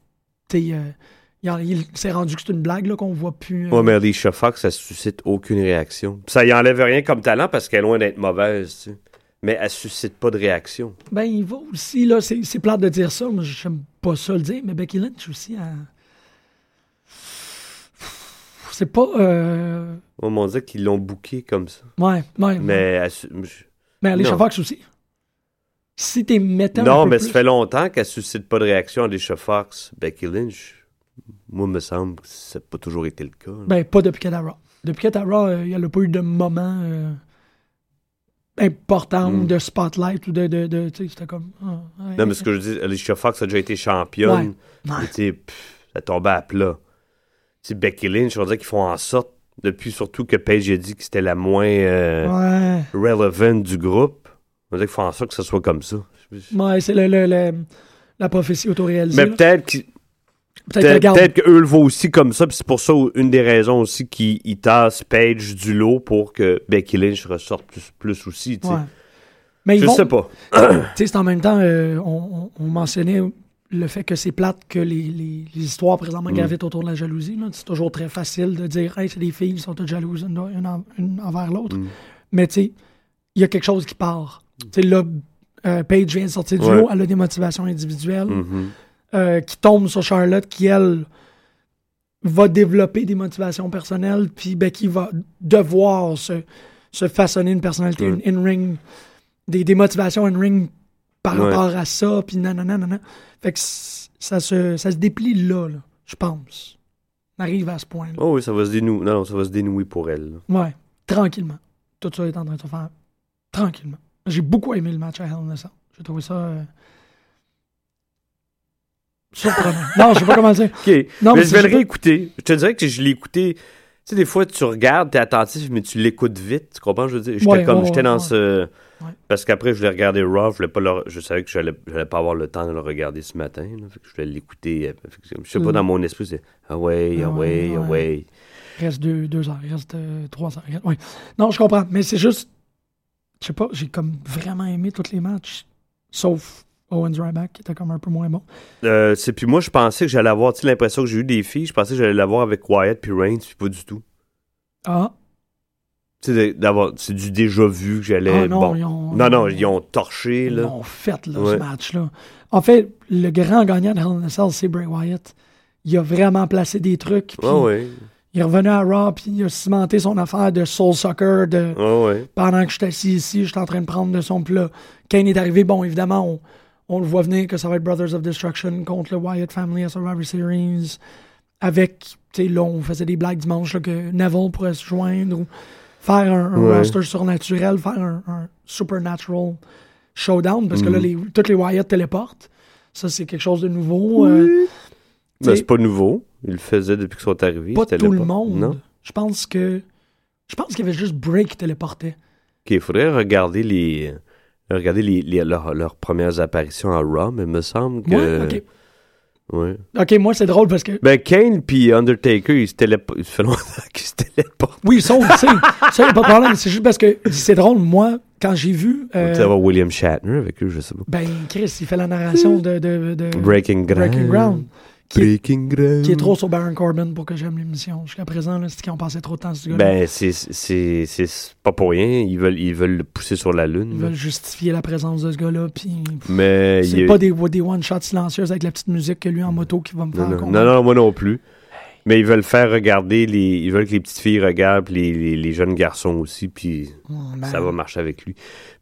tu sais, euh, il s'est rendu que c'est une blague là, qu'on voit plus. euh, Ouais, mais Alicia Fox, ça suscite aucune réaction. Ça y enlève rien comme talent parce qu'elle est loin d'être mauvaise, tu sais. Mais elle suscite pas de réaction. Ben, il va aussi, là, c'est c'est plate de dire ça, moi, j'aime pas ça le dire, mais Becky Lynch aussi, elle- C'est pas. Euh... On m'a dit qu'ils l'ont booké comme ça. Ouais, ouais. Mais elle su- je- Mais Alicia non. Fox aussi. Si t'es mettant. un Non, peu mais plus- ça fait longtemps qu'elle suscite pas de réaction, Alicia Fox. Becky Lynch, moi, me semble que ça n'a pas toujours été le cas. là. Ben, pas depuis qu'elle à Raw. Depuis qu'elle est à Raw, euh, il n'y a pas eu de moment. euh, importante Mm. de spotlight ou de. de, de tu sais, c'était comme. ah, ouais. Non, mais ce que je dis, Alicia Fox a déjà été championne. Ouais. Sais, pff, ça tombait à plat. Becky Lynch, on dirait qu'ils font en sorte, depuis surtout que Paige a dit que c'était la moins euh, Ouais. relevant du groupe, on dirait qu'ils font en sorte que ça soit comme ça. Ouais, c'est le, le- le- la prophétie autoréalisée. Mais peut-être qu'ils- Peut-être qu'eux le voient aussi comme ça, puis c'est pour ça une des raisons aussi qu'ils ils tassent Paige du lot pour que Becky Lynch ressorte plus, plus aussi. Ouais. Mais ils Je vont- sais pas. [COUGHS] C'est en même temps, euh, on, on- on mentionnait le fait que c'est plate que les, les- les histoires présentement Mm. gravitent autour de la jalousie. C'est toujours très facile de dire, hey, c'est des filles qui sont toutes jalouses une, une en- une envers l'autre. Mm. Mais tu sais, il y a quelque chose qui part. Tu sais, là, euh, Paige vient de sortir du Ouais. lot, elle a des motivations individuelles Mhm. euh, qui tombent sur Charlotte, qui, elle, va développer des motivations personnelles, puis Becky va devoir se, se façonner une personnalité, in-ring, des, des motivations in-ring par Ouais. rapport à ça, puis nanana, nanana. Fait que ça se, ça se déplie là, là, je pense. On arrive à ce point-là. Oh oui, ça va se dénouer. Non, non, ça va se dénouer pour elle. là. Ouais, tranquillement. Tout ça est en train de se faire tranquillement. J'ai beaucoup aimé le match à Hell in a. J'ai trouvé ça... euh, surprenant. [LAUGHS] non, je sais pas comment dire. OK. Non, mais mais je vais le réécouter. Je te dirais que je l'ai écouté. Tu sais, des fois, tu regardes, t'es attentif, mais tu l'écoutes vite. Tu comprends? Je veux dire, j'étais Ouais, comme, ouais, j'étais ouais, dans ce. Parce qu'après, je voulais regarder Raw. Je, voulais pas le- je savais que j'allais, j'allais pas avoir le temps de le regarder ce matin. là. Fait que je voulais l'écouter. euh, Je sais pas, dans mon esprit, c'est Ah ouais, ah Ah ouais, ouais, ah ouais. ouais. Il reste deux, deux heures, il reste euh, trois heures. Non, je comprends, mais c'est juste, je sais pas, j'ai comme vraiment aimé tous les matchs, sauf Owens Ryback qui était comme un peu moins bon. Euh, c'est puis moi, je pensais que j'allais avoir, l'impression que j'ai eu des filles. Je pensais que j'allais l'avoir avec Wyatt puis Reigns, puis pas du tout. Ah, d'avoir, c'est du déjà vu que j'allais. ah non, bon. ils ont, non, non, ils ont torché, ils là. l'ont fait là, Ouais. ce match-là. En fait, le grand gagnant de Hell in a Cell, c'est Bray Wyatt. Il a vraiment placé des trucs, puis Ah ouais. Il est revenu à Raw, puis il a cimenté son affaire de Soul Sucker, de Ah ouais. pendant que je suis assis ici, je suis en train de prendre de son plat. Kane est arrivé, bon, évidemment, on, on le voit venir que ça va être Brothers of Destruction contre le Wyatt Family à Survivor Series. Avec, tu sais, là, on faisait des blagues dimanche là, que Neville pourrait se joindre ou faire un, un Ouais. roster surnaturel, faire un, un supernatural showdown, parce que Mm. là, les, toutes les Wyatt téléportent. Ça, c'est quelque chose de nouveau. euh, Ben, c'est pas nouveau. Ils le faisaient depuis qu'ils sont arrivés. pas tout le monde. Non? Je pense que. Je pense qu'il y avait juste Bray qui téléportait. OK, il faudrait regarder les. Regarder les, les- leurs, leurs premières apparitions à Raw, mais il me semble que. Ouais, ok. Ouais. Ok, moi, c'est drôle parce que Ben, Kane puis Undertaker, ils se téléportent. Fait longtemps [LAUGHS] qu'ils se téléportent. Oui, ils sont, tu sais, ça, a pas de problème. C'est juste parce que c'est drôle, moi, quand j'ai vu. euh, Tu vas avoir William Shatner avec eux, je sais pas. ben, Chris, il fait la narration de. de, de Breaking Ground. Breaking Ground, qui est, Breaking Ground. qui est trop sur Baron Corbin pour que j'aime l'émission. Jusqu'à présent, c'est qu'ils ont passé trop de temps sur ce gars-là. Ben, c'est- pas pour rien. Ils veulent, ils veulent le pousser sur la Lune. Ils là. veulent justifier la présence de ce gars-là. Mais C'est a- pas des, des one-shots silencieuses avec la petite musique que lui en moto qui va me faire Non, non, non, non, moi non plus. Mais ils veulent faire regarder les. Ils veulent que les petites filles regardent, puis les, les, les jeunes garçons aussi, puis ben, ça va marcher avec lui.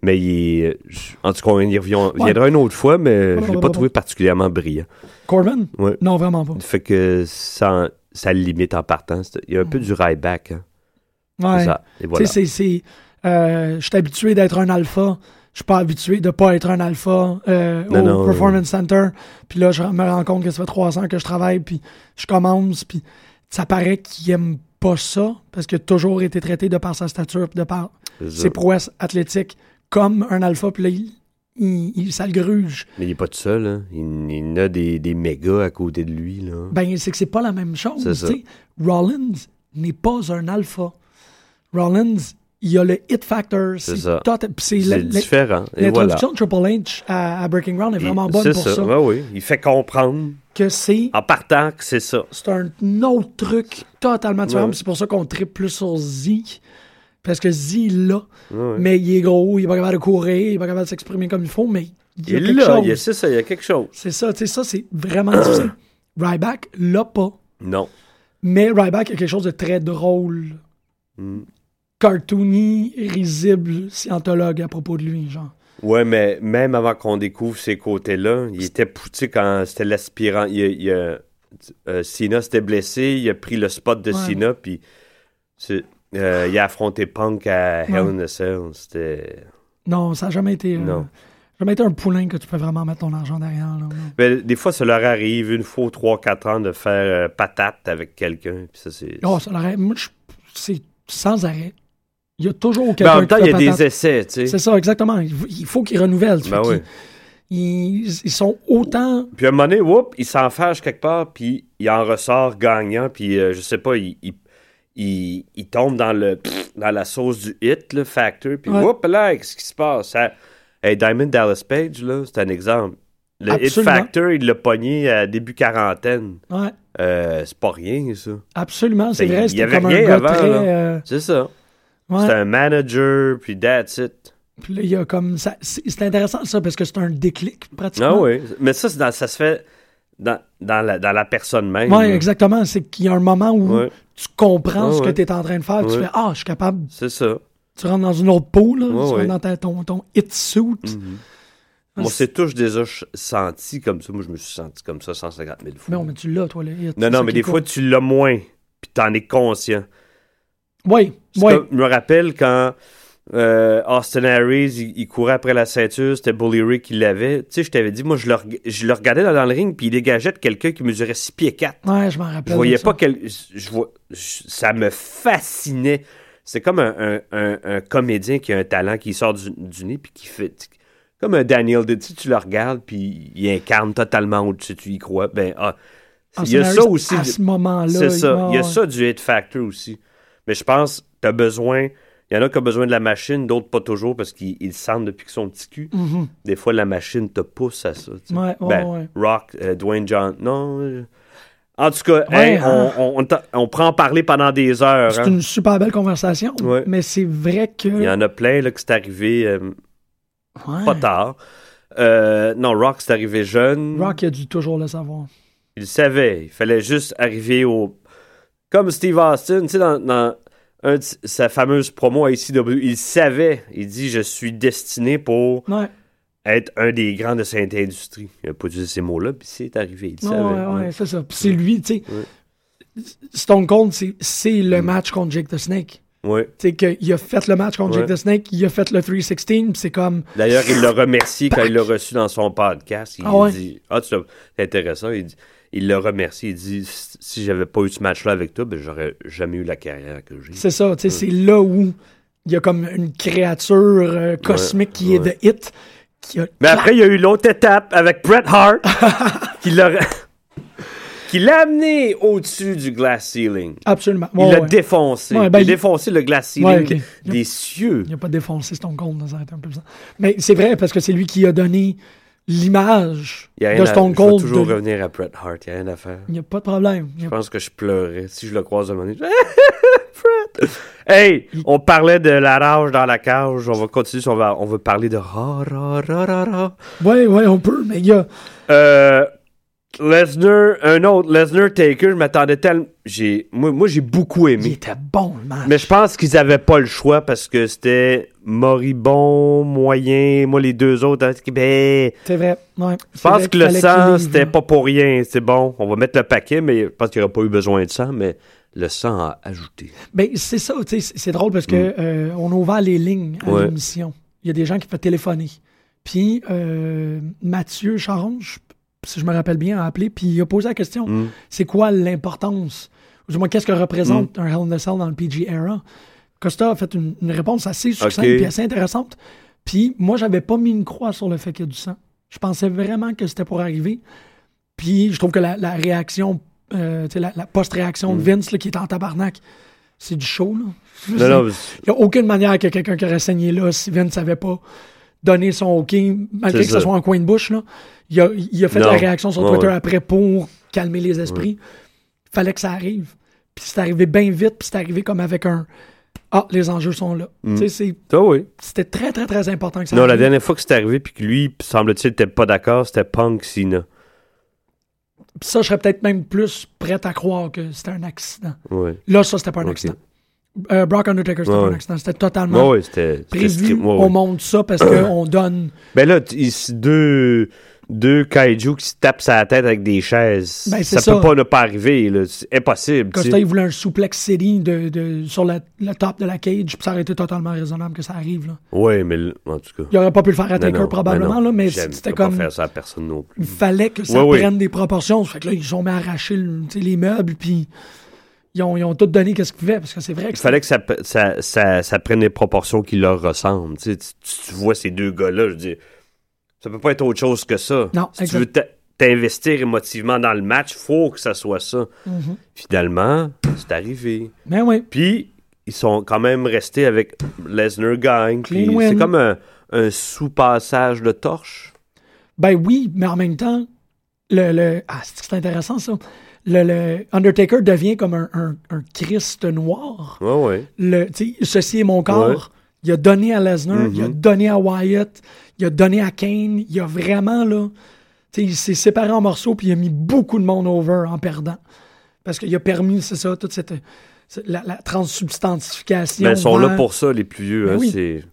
Mais il est- En tout cas, on y revient- Ouais. viendra une autre fois, mais je l'ai ouais, pas trouvé particulièrement brillant. Corbin? Ouais. Non, vraiment pas. Fait que ça, ça limite en partant. Il y a un peu du Ryback. Hein. Ouais. C'est ça. Et Tu voilà. sais, c'est- c'est. euh, je suis habitué d'être un alpha. Je suis pas habitué de pas être un alpha euh, Non, au non, Performance Center. Puis là, je me rends compte que ça fait trois ans que je travaille, puis je commence, puis ça paraît qu'il aime pas ça, parce qu'il a toujours été traité de par sa stature, de par ses prouesses athlétiques, comme un alpha, puis là, il, il, ça le gruge. Mais il est pas tout seul. Hein. Il, a des, des mégas à côté de lui. Là. Ben, c'est que c'est pas la même chose. Ça. Rollins n'est pas un alpha. Rollins, il a le hit factor. C'est ça. c'est différent. Et voilà. L'introduction de Triple H à, à Breaking Ground est vraiment bonne c'est pour ça. ça. Ouais, oui. Il fait comprendre Que c'est en partant que c'est ça. c'est un autre truc totalement différent. Ouais. C'est pour ça qu'on tripe plus sur Z. Parce que Z, il l'a. Ouais. Mais il est gros, il est pas capable de courir, il est pas capable de s'exprimer comme il faut, mais il y a Il quelque l'a, chose. il y a- c'est ça, il y a quelque chose. C'est ça, tu sais, ça, c'est vraiment difficile. [CLEARS THROAT] Ryback l'a pas. Non. Mais Ryback a quelque chose de très drôle, Mm. cartoony, risible, scientologue à propos de lui, genre. Ouais, mais même avant qu'on découvre ces côtés-là, il était poussé quand c'était l'aspirant. Il, a- il a- euh, s'était blessé, il a pris le spot de Ouais. Cena, puis euh, il a affronté Punk à Hell Ouais. in a Cell. C'était. Non, ça n'a jamais été. euh, Non. jamais été un poulain que tu peux vraiment mettre ton argent derrière. là, non. Ben, des fois, ça leur arrive une fois ou trois, quatre ans de faire euh, patate avec quelqu'un. Puis ça, c'est. Oh, ça l'aurait- Moi, je- c'est sans arrêt. Il y a toujours Ben, quelqu'un en même temps, il y a des essais, tu sais. C'est ça, exactement. Il faut- il faut qu'ils renouvellent. Ben oui. ils, ils sont autant. Puis à un moment donné, whoop, il s'en fâche quelque part, puis il en ressort gagnant, puis je sais pas, il, il, il- il tombe dans le dans la sauce du hit, le factor, puis Ouais. whoop, là, qu'est-ce qui se passe? Ça- Hey, Diamond Dallas Page, là, c'est un exemple. Le hit factor, il l'a pogné à début quarantaine. Ouais, Euh, c'est pas rien, ça. absolument, c'est vrai. il y avait comme un rien gars avant, euh, C'est ça. ouais. C'est un manager, puis that's it. Puis là, il y a comme. ça- C'est c'est intéressant ça parce que c'est un déclic pratiquement. Ah oui. Mais ça, dans- ça se fait dans, dans, la, dans la personne même. Oui, exactement. C'est qu'il y a un moment où Ouais. Tu comprends ce que ouais. tu es en train de faire. Tu fais Ah, je suis capable. C'est ça. Tu rentres dans une autre peau, là. Ouais, tu rentres dans ta- ton, ton hit suit. Mhm. Moi, c'est tout, je déjà senti comme ça. Moi, je me suis senti comme ça 150 000 fois. Mais, on, mais tu l'as, toi, le hit. non, non, mais des fois, tu l'as moins, puis t'en es conscient. Oui, oui. je me rappelle quand euh, Austin Harris, il, il courait après la ceinture, c'était Bully Ray qui l'avait. Tu sais, je t'avais dit, moi, je le, reg- je le regardais dans, dans le ring, puis il dégageait de quelqu'un qui mesurait 6 pieds 4. Ouais, je m'en rappelle. Je voyais ça. pas quel. Je vois, je- ça me fascinait. C'est comme un, un- un- un comédien qui a un talent, qui sort du, du nez, puis qui fait. Comme un Daniel, tu sais, tu le regardes, puis il incarne totalement au-dessus, tu y crois. Ben, ah, il y a ça aussi. À ce moment-là. C'est ça. Il y a ouais. ça du hit factor aussi. Mais je pense tu as besoin. Il y en a qui ont besoin de la machine, d'autres pas toujours parce qu'ils sentent depuis qu'ils sont petits culs. Mhm. Des fois, la machine te pousse à ça. Ouais, ouais, Ben, ouais. Rock, euh, Dwayne John. Non. euh, En tout cas, Ouais, hey, hein. on, on, on prend en parler pendant des heures. C'est hein. une super belle conversation. Ouais. Mais c'est vrai que. Il y en a plein là, que c'est arrivé euh, Ouais. pas tard. Euh, non, Rock, c'est arrivé jeune. Rock a dû toujours le savoir. Il savait. Il fallait juste arriver au. Comme Steve Austin, tu sais, dans, dans un de sa fameuse promo à ICW, il savait. Il dit Je suis destiné pour Ouais. être un des grands de cette industrie. Il n'a pas dit ces mots-là, puis c'est arrivé. Il savait. ouais, ouais. ouais, c'est ça. Puis c'est lui, tu sais. Stone Cold, c'est- le match contre Jake the Snake. Ouais. Tu sais, qu'il a fait le match contre Ouais. Jake the Snake, il a fait le 316, puis c'est comme. D'ailleurs, il l'a remercié quand il l'a reçu dans son podcast. Il Ah ouais? dit Ah, c'est intéressant. Il, dit- il l'a remercié. Il dit Si j'avais pas eu ce match-là avec toi, ben, j'aurais jamais eu la carrière que j'ai. C'est ça, tu sais, c'est là où il y a comme une créature euh, cosmique qui est. The Hit. Qui a Mais après, il y a eu l'autre étape avec Bret Hart [LAUGHS] qui l'a [LAUGHS] qui l'a amené au-dessus du glass ceiling. Absolument. Il l'a ouais. défoncé. Ouais, ben, il a défoncé le glass ceiling des- cieux. Il n'a pas défoncé Stone Cold dans un un peu ça. Mais c'est vrai parce que c'est lui qui a donné l'image Il y a rien de à- Stone je vais Cold. toujours de- revenir à Bret Hart. Il n'y a rien à faire. Il n'y a pas de problème. Je pense que je pleurais. Si je le croise de monnaie. [LAUGHS] Bret! Hey, on parlait de la rage dans la cage. On va continuer. On va, on va parler de ra, ra, ra, ra, ra. Ouais, ouais, on peut, mais il y a. Euh, Lesnar, un autre, Lesnar Taker, je m'attendais tellement. J'ai, moi, moi j'ai beaucoup Il aimé. était bon, le match. Mais je pense qu'ils avaient pas le choix parce que c'était moribond, moyen. Moi, les deux autres, hein, ben, C'est vrai. Ouais. je pense que le sang, c'était pas pour rien. C'est bon, on va mettre le paquet, mais je pense qu'il n'y aurait pas eu besoin de sang, mais le sang a ajouté. Ben, c'est ça, tu sais, c'est- drôle parce que euh, on a ouvert les lignes à Mm. Ouais. l'émission. Il y a des gens qui peuvent téléphoner. Puis euh, Mathieu Charon, je- si je me rappelle bien, a appelé, puis il a posé la question Mm. c'est quoi l'importance? Ou du moins, qu'est-ce que représente un Hell in a Cell dans le PG era? Costa a fait une, une réponse assez succincte et assez intéressante. Puis moi, j'avais pas mis une croix sur le fait qu'il y a du sang. Je pensais vraiment que c'était pour arriver. Puis je trouve que la, la réaction, euh, la, la post-réaction de Vince là, qui est en tabarnak, c'est du show. Là. Mm. Il n'y a aucune manière que quelqu'un qui aurait saigné là si Vince n'avait pas donné son OK, malgré que ce soit en coin de bouche. Là. Il, a, il a fait Non. la réaction sur Ouais, Twitter ouais. après pour calmer les esprits. fallait que ça arrive. Puis c'est arrivé bien vite, puis c'est arrivé comme avec un Ah, les enjeux sont là. C'est- Ah oui. C'était très, très, très important que ça Non, la dernière fois que c'est arrivé, puis que lui, semble-t-il, n'était pas d'accord, c'était Punk Cena. Puis ça, je serais peut-être même plus prêt à croire que c'était un accident. Ouais. Là, ça, c'était pas un accident. Euh, Brock Undertaker, c'était Ouais, un. C'était totalement Ouais, c'était. c'était prévu. ouais, On ça parce qu'on [COUGHS] donne. Ben là, t- deux, deux kaiju qui se tapent sa tête avec des chaises. Ben, ça, ça. peut pas ne pas arriver, là. C'est impossible. Costa, il voulait un suplex city de, de, sur le, le top de la cage, puis ça aurait été totalement raisonnable que ça arrive. Là. Ouais, mais en tout cas. Il aurait pas pu le faire à Taker non, probablement, non. là, mais c'était comme. pas faire ça à personne non plus. Il fallait que ça Ouais, prenne des proportions. Fait que là, ils ont mis à arracher le- les meubles, puis ils ont, ils ont tout donné qu'est-ce qu'ils pouvaient, parce que c'est vrai que Il fallait que ça, pe- ça, ça, ça prenne les proportions qui leur ressemblent. Tu, sais, tu, tu- tu vois ces deux gars-là, je dis, ça peut pas être autre chose que ça. Non, si tu veux t'investir émotivement dans le match, faut que ça soit ça. Mhm. Finalement, c'est arrivé. Oui, Puis, ils sont quand même restés avec Lesnar gagne. win. C'est comme un, un sous-passage de torche. ben oui, mais en même temps, le, le ah, c'est intéressant ça? Le, le Undertaker devient comme un, un, un Christ noir. Ouais, ouais. Le, ceci est mon corps. Il a donné à Lesnar, il a Mhm. donné à Wyatt, il a donné à Kane. Il a vraiment, là, il s'est séparé en morceaux, puis il a mis beaucoup de monde over en perdant. Parce qu'il a permis, c'est ça, toute cette, la, la transsubstantification. Mais ils sont là pour ça, les plus vieux. Ben hein, oui.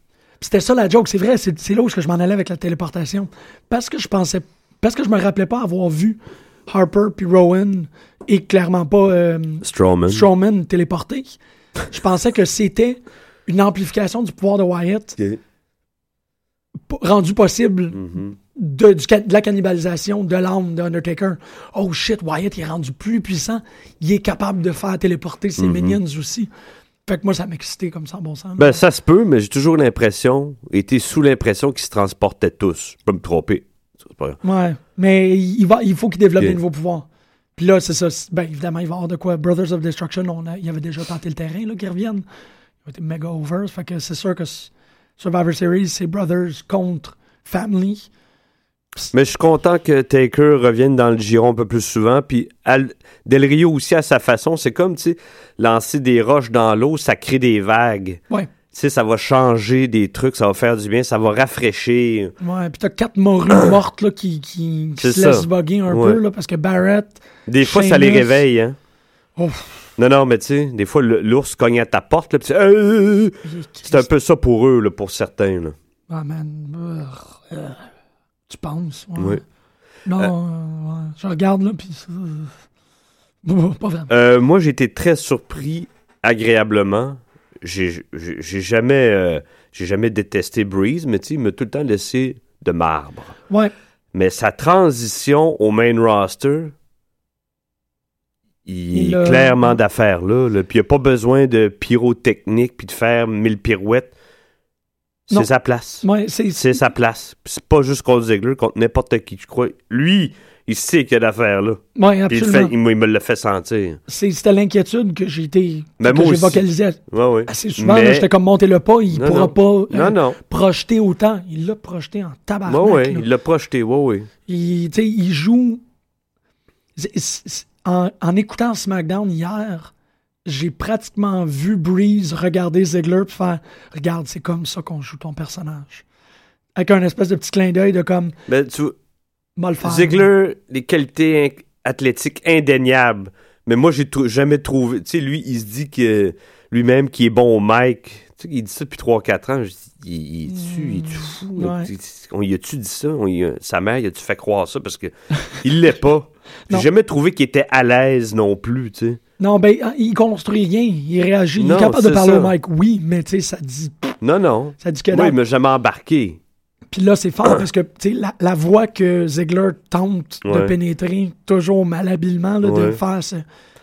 C'était ça la joke, c'est vrai, c'est c'est là où je m'en allais avec la téléportation. Parce que je pensais, parce que je me rappelais pas avoir vu Harper puis Rowan et clairement pas euh, Strowman. Strowman téléporté. Je pensais que c'était une amplification du pouvoir de Wyatt rendu possible Mhm. de, du ca- de la cannibalisation de l'âme de Undertaker. Oh shit, Wyatt il est rendu plus puissant. Il est capable de faire téléporter ses minions aussi. Fait que moi, ça m'excitait comme ça, en bon sens. Ben, ça se peut, mais j'ai toujours l'impression, été sous l'impression qu'ils se transportaient tous. Je peux me tromper. Pas. Ouais, mais il, va, il faut qu'il développe des nouveaux pouvoirs. Puis là, c'est ça. Ben, évidemment, il va y avoir de quoi. Brothers of Destruction, on a, il avait déjà tenté le terrain, là, qu'ils reviennent. Ils ont été méga over. Fait que c'est sûr que Survivor Series, c'est Brothers contre Family. Mais je suis content que Taker revienne dans le giron un peu plus souvent. Puis Del Rio aussi à sa façon. C'est comme, tu sais, lancer des roches dans l'eau, ça crée des vagues. Ouais. Tu sais, ça va changer des trucs, ça va faire du bien, ça va rafraîchir. Ouais, puis t'as quatre morues mortes là, qui, qui, qui se ça. laissent bugger un Ouais. peu, là, parce que Barrett. Des fois, ça les réveille, hein. Ouf. Non, non, mais tu sais, des fois, l'ours cogne à ta porte, là, puis c'est Euh, c'est un peu ça pour eux, là, pour certains, là. Ah, man. Euh, tu penses? Ouais. Oui. Non, euh, ouais. je regarde, là, puis. Pas vraiment. Euh, moi, j'ai été très surpris agréablement. J'ai jamais, euh, j'ai jamais détesté Breeze, mais il m'a tout le temps laissé de marbre. Ouais. Mais sa transition au main roster, il, Il est a- clairement d'affaires là. là. Puis il n'y a pas besoin de pyrotechnique puis de faire mille pirouettes. C'est sa place. Ouais, c'est. Sa place. C'est pas juste contre Ziggler, contre n'importe qui, je crois. Lui, il sait qu'il y a d'affaires là. Ouais, Puis il, le absolument. fait, il, me- il me le fait sentir. C'était l'inquiétude que j'ai été. Ben, que moi j'ai aussi. vocalisé Ouais, ouais. assez souvent. Mais- J'étais comme monter le pas, il Non, pourra non. pas euh, Non, non. projeter autant. Il l'a projeté en tabarnak. Ouais, ouais, il l'a projeté, ouais, ouais. Il, il joue. En, en écoutant SmackDown hier, j'ai pratiquement vu Breeze regarder Ziggler puis faire Regarde, c'est comme ça qu'on joue ton personnage. Avec un espèce de petit clin d'œil de comme Ben, tu mal faire. Ziggler, des qualités athlétiques indéniables. Mais moi, j'ai jamais trouvé. Tu sais, lui, il se dit que lui-même qui est bon au mic. Tu sais, il dit ça depuis 3-4 ans. Je dis, il, il est-tu il est-tu fou? ouais. On y a-tu dit ça? On y a- sa mère, il a-tu fait croire ça? Parce que [LAUGHS] il l'est pas. J'ai jamais trouvé qu'il était à l'aise non plus, tu sais. Non, ben, il construit rien. Il réagit. il Non, est capable de parler ça. au mic, oui, mais tu sais, ça dit, Non, non. ça dit que Moi, il m'a jamais embarqué. Puis là, c'est fort parce que la, la voix que Ziggler tente de pénétrer toujours malhabilement, là, de faire ce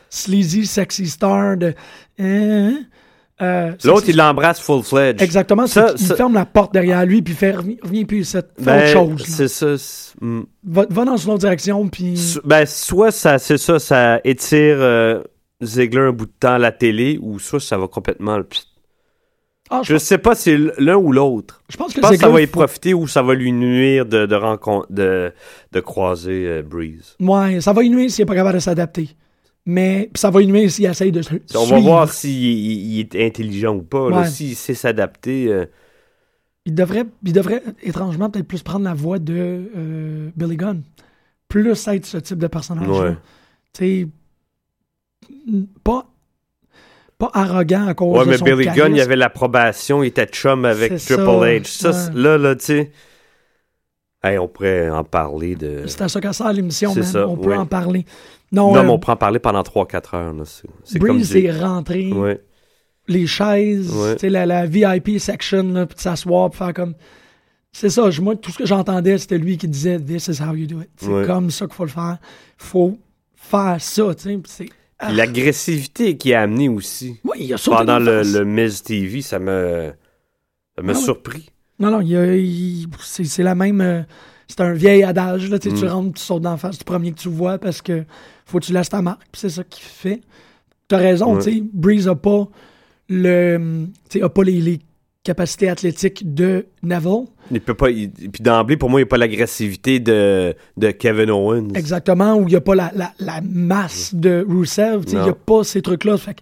sleazy sexy star de. Hein, euh, L'autre, il l'embrasse full-fledged. Exactement. Ça, ça- ferme la porte derrière lui puis fait reviens, puis cette Ben, autre chose. c'est ça. hmm. Va, va dans une autre direction puis. So- Ben, soit ça, c'est ça, ça étire euh, Ziggler un bout de temps à la télé, ou soit ça va complètement. Ah, je, Je sais pas si c'est l'un ou l'autre. je pense que Je pense que ça va y profiter ou ça va lui nuire de, de, de, de croiser euh, Breeze. Ouais, ça va y nuire s'il n'est pas capable de s'adapter. Mais ça va y nuire s'il essaye de se On va voir s'il il- il est intelligent ou pas. Ouais. S'il sait s'adapter. euh, Il devrait, il devrait étrangement peut-être plus prendre la voix de euh, Billy Gunn. Plus être ce type de personnage. Ouais. Tu sais, pas, pas arrogant à cause Ouais, de mais son Billy charisme. Gunn, il avait l'approbation, il était chum avec Triple ça, H. Ça, ouais. là, là, tu sais. Hey, on pourrait en parler de. C'est à ça qu'à ça l'émission, C'est man. ça, on peut ouais. en parler. Non, Non, euh, mais on pourrait en parler pendant 3-4 heures. là. C'est Breeze est rentré, Ouais. les chaises, Ouais. la, la VIP section, là, puis de s'asseoir, puis faire comme. C'est ça, moi, tout ce que j'entendais, c'était lui qui disait This is how you do it. C'est comme ça qu'il faut le faire. faut faire ça, tu sais. Puis l'agressivité qui a amené aussi Ouais, il a pendant le, le Miz TV, ça me, ça m'a Ah surpris. Non, non, il c'est c'est la même. euh, c'est un vieil adage. Là, tu Mm. rentres, tu sautes d'en face du premier que tu vois parce que faut que tu laisses ta marque. puis c'est ça qu'il fait. T'as raison, Ouais. tu sais. Breeze a pas le. Tu a pas les, les capacités athlétiques de Neville. Il peut pas. il- puis d'emblée, pour moi, il n'y a pas l'agressivité de, de Kevin Owens. Exactement, où il n'y a pas la, la, la masse de Rusev. Il n'y a pas ces trucs-là. Fait que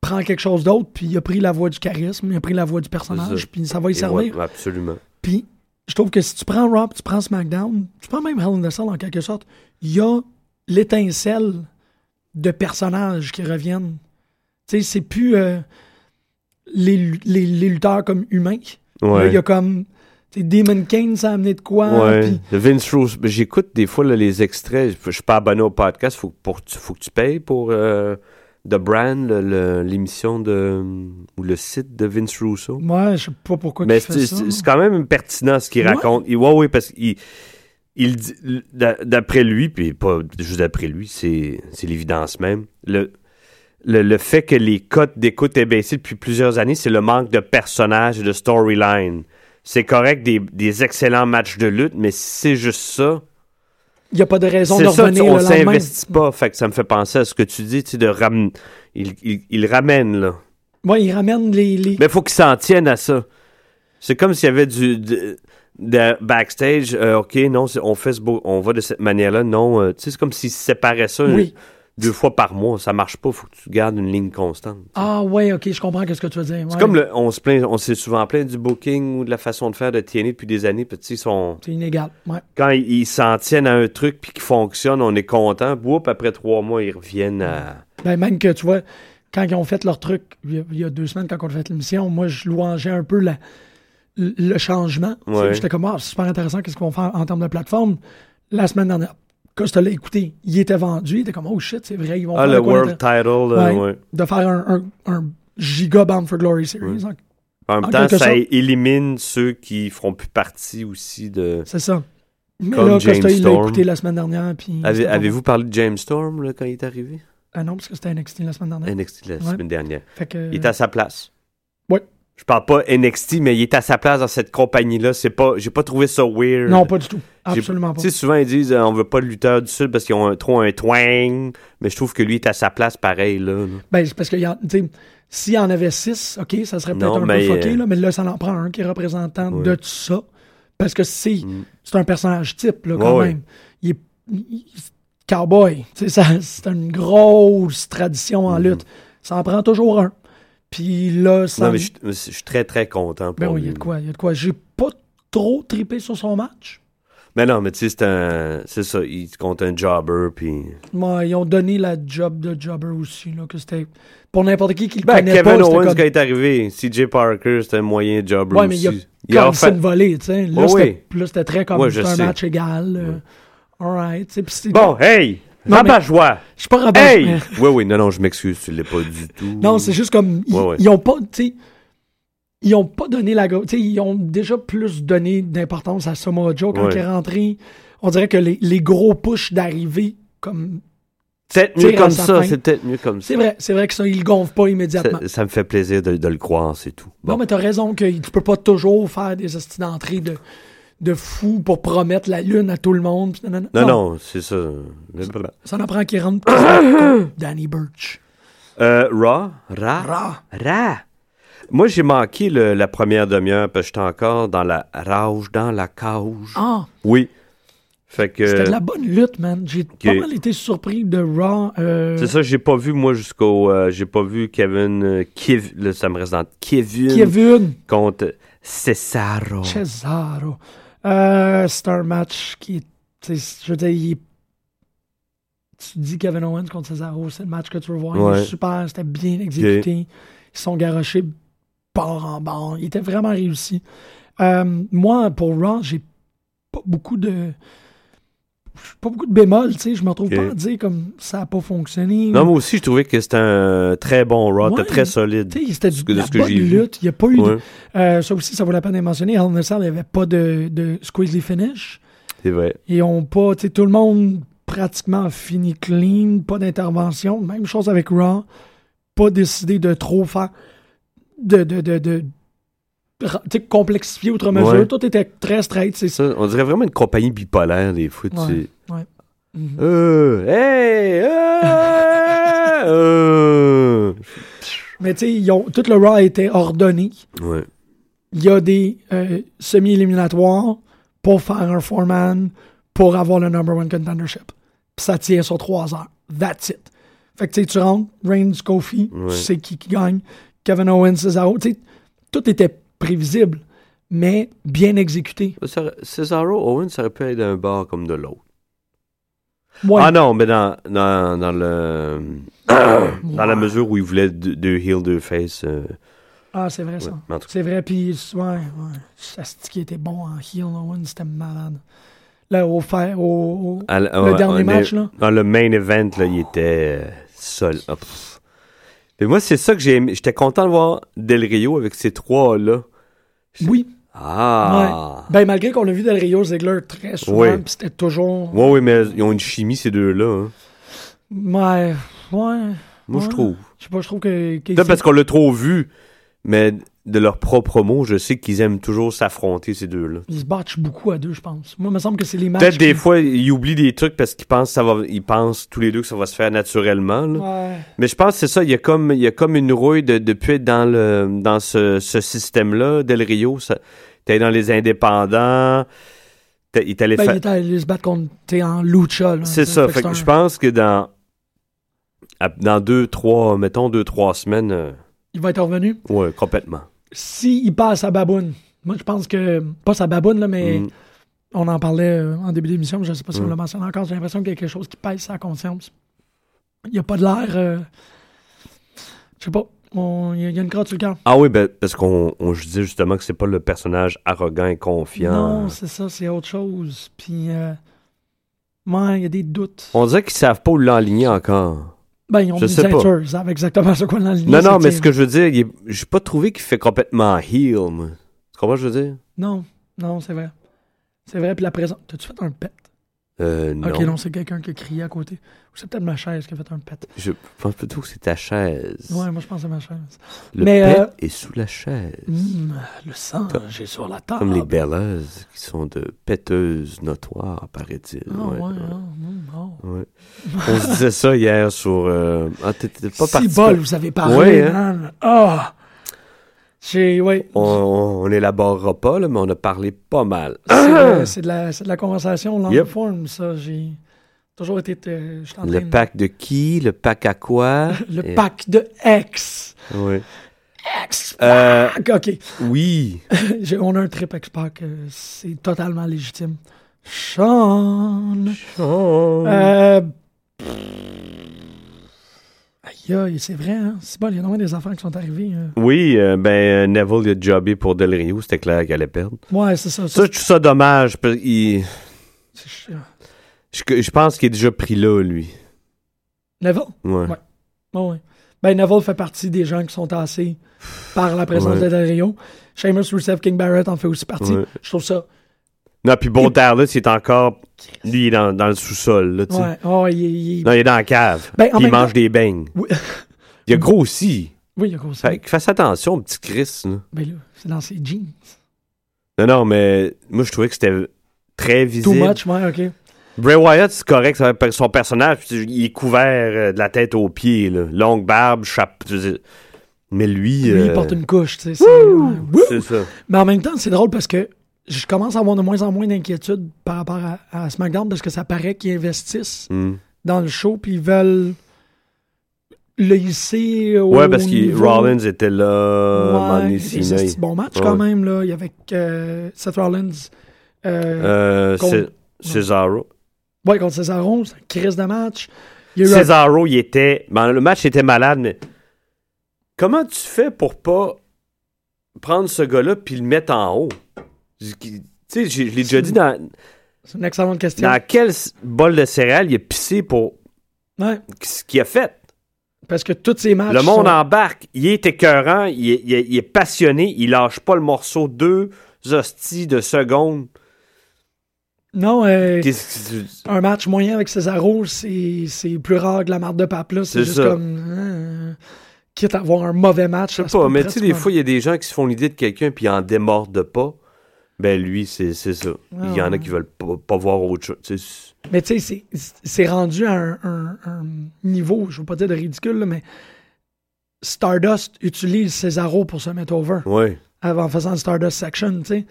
prends quelque chose d'autre, puis il a pris la voie du charisme, il a pris la voie du personnage, puis ça va y Et servir. ouais, absolument. Puis, je trouve que si tu prends puis tu prends SmackDown, tu prends même Hell in a Cell en quelque sorte, il y a l'étincelle de personnages qui reviennent. Tu sais, c'est plus euh, les, les, les lutteurs comme humains. Ouais. il y a comme. Demon Kane, ça a amené de quoi. Ouais. Vince Rose, ben, j'écoute des fois là, les extraits. Je suis pas abonné au podcast. Faut, pour, faut que tu payes pour euh, The Brand, l'émission de ou le site de Vince Russo. Ouais, je sais pas pourquoi Mais c'est quand même pertinent ce qu'il Ouais. raconte. Il, ouais, ouais, parce qu'il il d'après lui, puis pas juste d'après lui, c'est c'est l'évidence même. Le, le, le fait que les cotes d'écoute aient baissé depuis plusieurs années, c'est le manque de personnages et de storyline. C'est correct des, des excellents matchs de lutte, mais si c'est juste ça, Il n'y a pas de raison de ça, revenir tu- on s'investit pas. Fait que ça me fait penser à ce que tu dis, tu sais, de ram... il, il, il ramène, là. Ouais, il ramène les. les... Mais il faut qu'ils s'en tiennent à ça. C'est comme s'il y avait du de, de backstage. euh, ok, non, on fait ce beau- on va de cette manière-là. Non, euh, tu sais, c'est comme s'ils séparaient ça Oui. Deux fois par mois. Ça marche pas. Faut que tu gardes une ligne constante. Ah, ouais, ok, je comprends ce que tu veux dire. C'est comme le, on se plaint, on s'est souvent plaint du booking ou de la façon de faire de TNA depuis des années. Puis tu sais, sont, C'est inégal. Ouais. quand ils s'en tiennent à un truc puis qui fonctionne, on est content. Whoop, après trois mois, ils reviennent à. Ben, même que, tu vois, quand ils ont fait leur truc, il y a, il y a deux semaines, quand on a fait l'émission, moi, je louangeais un peu la- le, changement. Ouais. J'étais comme, ah, c'est super intéressant, qu'est-ce qu'ils vont faire en termes de plateforme. La semaine dernière, quand je te l'ai écouté, il était vendu, il était comme, oh shit, c'est vrai, ils vont Ah, faire le quoi World Title, Ouais. ouais. de faire un, un, un giga Bound for Glory series. En même temps, ça sorte. élimine ceux qui feront plus partie aussi de. C'est ça. Mais Comme là, James Costa, il l'a écouté la semaine dernière. Puis Avez- Avez-vous parlé de James Storm là, quand il est arrivé? Ah non, parce que c'était NXT la semaine dernière. NXT la semaine dernière. Fait que, Il est à sa place. Ouais. Je parle pas NXT, mais il est à sa place dans cette compagnie-là. C'est pas, j'ai pas trouvé ça weird. Non, pas du tout. Absolument pas. Tu sais, souvent ils disent euh, on veut pas de lutteur du Sud parce qu'ils ont un- trop un twang, mais je trouve que lui est à sa place pareil là. là. Ben, c'est parce que, s'il y en avait six, OK, ça serait peut-être un mais, peu fucké, euh, là, mais là, ça en prend un qui est représentant Ouais. de tout ça. Parce que c'est Mm. c'est un personnage type, là, quand Ouais, même. Il est il- cowboy. Tu sais, ça- C'est une grosse tradition en Mhm. lutte. Ça en prend toujours un. Puis là, ça. Non, mais je, je suis très très content pour Ben oui, il y a de quoi. Il y a de quoi. J'ai pas trop tripé sur son match. Mais non, mais tu sais, c'est un. C'est ça, il compte un jobber, puis. Moi, ils ont donné la job de jobber aussi, là, que c'était pour n'importe qui qui le Ben, connaît Kevin pas. Owens, comme- quand il est arrivé, CJ Parker, c'était un moyen jobber Ouais, mais il aussi. a a fait- une volée, tu sais. Là, Ouais, c'était ouais. là, c'était très comme Ouais, un sais. match égal. euh, all right. Bon, hey! Rabat-joie! Je suis pas rabat. Hey! Oui, [LAUGHS] oui, non, non, je m'excuse, tu l'as pas du tout. Non, c'est juste comme. Ils, Ouais, ouais. ils ont pas. Tu. Ils ont pas donné la. Tu sais, ils ont déjà plus donné d'importance à Samoa Joe quand Ouais. il est rentré. On dirait que les, les gros push d'arrivée, comme. Peut-être mieux comme ça, c'est peut-être mieux comme ça. C'est vrai, c'est vrai que ça, ils le gonflent pas immédiatement. Ça, ça me fait plaisir de, de le croire, c'est tout. Bon. Non, mais t'as raison que tu peux pas toujours faire des hosties d'entrée de, de fou pour promettre la lune à tout le monde. nanana. non, non, c'est ça. Ça en prend qui rentre. [COUGHS] Danny Birch. Euh, Raw? Ra? Ra. Ra. Moi, j'ai manqué le- la première demi-heure parce que j'étais encore dans la rage, dans la cage. Ah, Oui. Fait que. c'était de la bonne lutte, man. J'ai pas mal été surpris de Raw. euh, C'est ça, j'ai pas vu, moi, jusqu'au. euh, j'ai pas vu Kevin. euh, Kev- là, ça me reste dans Kevin, Kevin contre Cesaro. Cesaro. Euh, c'est un match qui Je veux dire, il est- tu dis Kevin Owens contre Cesaro, c'est le match que tu veux voir. Il est super, c'était bien exécuté. Ils sont garochés bord en bord. Il était vraiment réussi. Euh, moi, pour Raw, j'ai pas beaucoup de. Pas beaucoup de bémol, tu sais. Je me retrouve pas à dire comme ça a pas fonctionné. Non, moi aussi, je trouvais que c'était un très bon Raw, Ouais. très solide. Tu sais, c'était du de la ce que bonne lutte. Il n'y a pas eu de- Euh, ça aussi, ça vaut la peine de mentionner. Hell il n'y avait pas de, de squeezy finish. c'est vrai. Ils ont pas, tu sais, tout le monde pratiquement fini clean, pas d'intervention. Même chose avec Raw. Pas décidé de trop faire, de, de, de, complexifier outre mesure. Ouais. Tout était très straight, c'est ça. On dirait vraiment une compagnie bipolaire, des fois. tu Ouais. Euh, hey, euh, euh. Mais tu sais, ils ont- tout le Raw a été ordonné. Ouais. Il y a des euh, semi-éliminatoires pour faire un four-man pour avoir le number one contendership. Puis ça tient sur trois heures. That's it. Fait que tu sais, tu rentres, Reigns, Kofi, Ouais. tu sais qui, qui gagne, Kevin Owens, Cesaro. Tu sais, tout était prévisible, mais bien exécuté. Cesaro Owens, ça aurait pu être d'un bord comme de l'autre. Ouais. Ah non, mais dans, dans, dans le. [COUGHS] dans la mesure où il voulait deux, deux heel, deux face. euh, Ah, c'est vrai ça. ouais. C'est vrai, puis ouais, ouais. Ça, c'est qui était bon en heel, Owens, c'était malade. Là, au fer, au, au- à- le dernier match, est- là. Dans le main event, là, il était euh, seul. Ah. Mais moi, c'est ça que j'ai aimé. J'étais content de voir Del Rio avec ces trois-là. Oui. Ah! Ben, malgré qu'on a vu Del Rio Ziggler très souvent, Ouais. c'était toujours. Ouais, oui, mais ils ont une chimie, ces deux-là. hein. Ouais, ouais. Moi, je trouve. Je sais pas, je trouve que. que Peut-être parce qu'on l'a trop vu, mais de leur propre mot, je sais qu'ils aiment toujours s'affronter, ces deux-là. Ils se battent beaucoup à deux, je pense. Moi, il me semble que c'est les matchs. Peut-être des fois, ils oublient des trucs parce qu'ils pensent, ça va, ils pensent tous les deux que ça va se faire naturellement. là. Ouais. Mais je pense que c'est ça, il y a comme, il y a comme une rouille de, de plus être dans, le, dans ce, ce système-là, Del Rio. T'es dans les indépendants, il est allé Ben, faire- il est allé se battre contre. T'es en lucha. C'est ça, fait que je pense que dans, à- dans deux, trois, mettons deux, trois semaines, euh, Il va être revenu. ouais, complètement. S'il passe à Baboune, moi, je pense que. Pas sa Baboune, là, mais Mm. on en parlait euh, en début d'émission, je sais pas si on Mm. l'a mentionné encore. J'ai l'impression qu'il y a quelque chose qui pèse sa conscience. Il n'y a pas de l'air. euh, Je sais pas. on- Il y, a- il y a une crotte sur le cœur. Ah oui, ben, parce qu'on on- je disais justement que c'est pas le personnage arrogant et confiant. Non, c'est ça, c'est autre chose. Puis, euh, il y a des doutes. On dirait qu'ils savent pas où l'enligner encore. Ben, ils ont Je sais pas. ils savent exactement ce qu'on a ligne. Non, non, mais ce que je veux dire, il est- j'ai pas trouvé qu'il fait complètement heel, moi. Tu comprends ce que je veux dire? Non, non, c'est vrai. C'est vrai, puis la présence. T'as-tu fait un pet? Euh, non. Ok, non, c'est quelqu'un qui a crié à côté. Ou c'est peut-être ma chaise qui a fait un pet. Je pense plutôt que c'est ta chaise. Ouais, moi je pense que c'est ma chaise. Le mais, pet euh, est sous la chaise. Hum, le sang, j'ai sur la table. Comme les Bellas, qui sont de péteuses notoires, paraît-il. Ah, ouais, Ouais, oh. ouais. On se disait ça hier sur... euh, Ah, t'étais pas si parti... bol, vous avez parlé, hein. Ah! Ouais. On, on, on élaborera pas, là, mais on a parlé pas mal. C'est, [CLEARS THROAT] de, la, c'est de la conversation long Yep. form, ça. J'ai toujours été. euh, Le pack de qui? Le pack à quoi? [LAUGHS] Le Et- pack de X. Ouais. X. Euh, pack. OK. oui. [LAUGHS] On a un trip X-Pack. euh, c'est totalement légitime. Sean. Euh. Aïe, aïe, c'est vrai, hein? C'est bon, il y a normalement des affaires qui sont arrivées. euh. Oui, euh, ben, Neville il a jobé pour Del Rio, c'était clair qu'il allait perdre. Ouais, c'est ça. Ça, je trouve ça dommage. parce qu'il- c'est chiant. Je, je pense qu'il est déjà pris là, lui. Neville? Ouais. Ouais. Ouais, ouais. Ben, Neville fait partie des gens qui sont tassés par la présence Ouais. de Del Rio. Seamus, Rusev, King Barrett en fait aussi partie. Ouais. Je trouve ça. Non, puis bon, là, c'est encore. Lui, il est dans, dans le sous-sol, là, tu sais. Ouais, oh, il, il- Non, il est dans la cave. Ben, il mange temps- des beignes. Oui. [LAUGHS] Il a grossi. Oui, il y a gros Fait que fasse attention, petit Chris. Là. Ben là, c'est dans ses jeans. Non, non, mais moi, je trouvais que c'était très Too visible. much, ouais, ok. Bray Wyatt, c'est correct, son personnage, il est couvert euh, de la tête aux pieds, là. longue barbe, chapeau. Mais lui, Lui, il euh, porte une couche, tu sais. c'est- ça. Mais en même temps, c'est drôle parce que je commence à avoir de moins en moins d'inquiétude par rapport à, à SmackDown parce que ça paraît qu'ils investissent Hmm. dans le show puis ils veulent le hisser au Ouais, parce que Rollins était là, Ouais, c'est bon match Ouais. quand même, là. Il y avait euh, Seth Rollins. Euh, Contre- Cesaro. Ouais, contre Cesaro, crise de match. Il un- Cesaro, il était. ben, le match était malade, mais comment tu fais pour pas prendre ce gars-là puis le mettre en haut? Tu sais, je l'ai déjà dit dans, C'est une excellente question. dans quel bol de céréales il a pissé pour Ouais, ce qu'il a fait? parce que tous ces matchs. Le monde sont- embarque. Il est écœurant. Il est, il est- il est passionné. Il lâche pas le morceau deux hosties de secondes. Non, euh, un match moyen avec Cesaro, c'est c'est plus rare que la marque de pape. C'est juste ça. comme. euh, quitte à avoir un mauvais match. Je sais pas, mais tu sais, des fois, il y a des gens qui se font l'idée de quelqu'un puis ils en démordent pas. Ben, lui, c'est ça. Il y en a qui veulent pas, pas voir autre chose. Mais tu sais, c'est- c'est rendu à un, un- un niveau, je veux pas dire de ridicule, là, mais Stardust utilise Cesaro pour se mettre over Ouais. en faisant le Stardust Section, tu sais.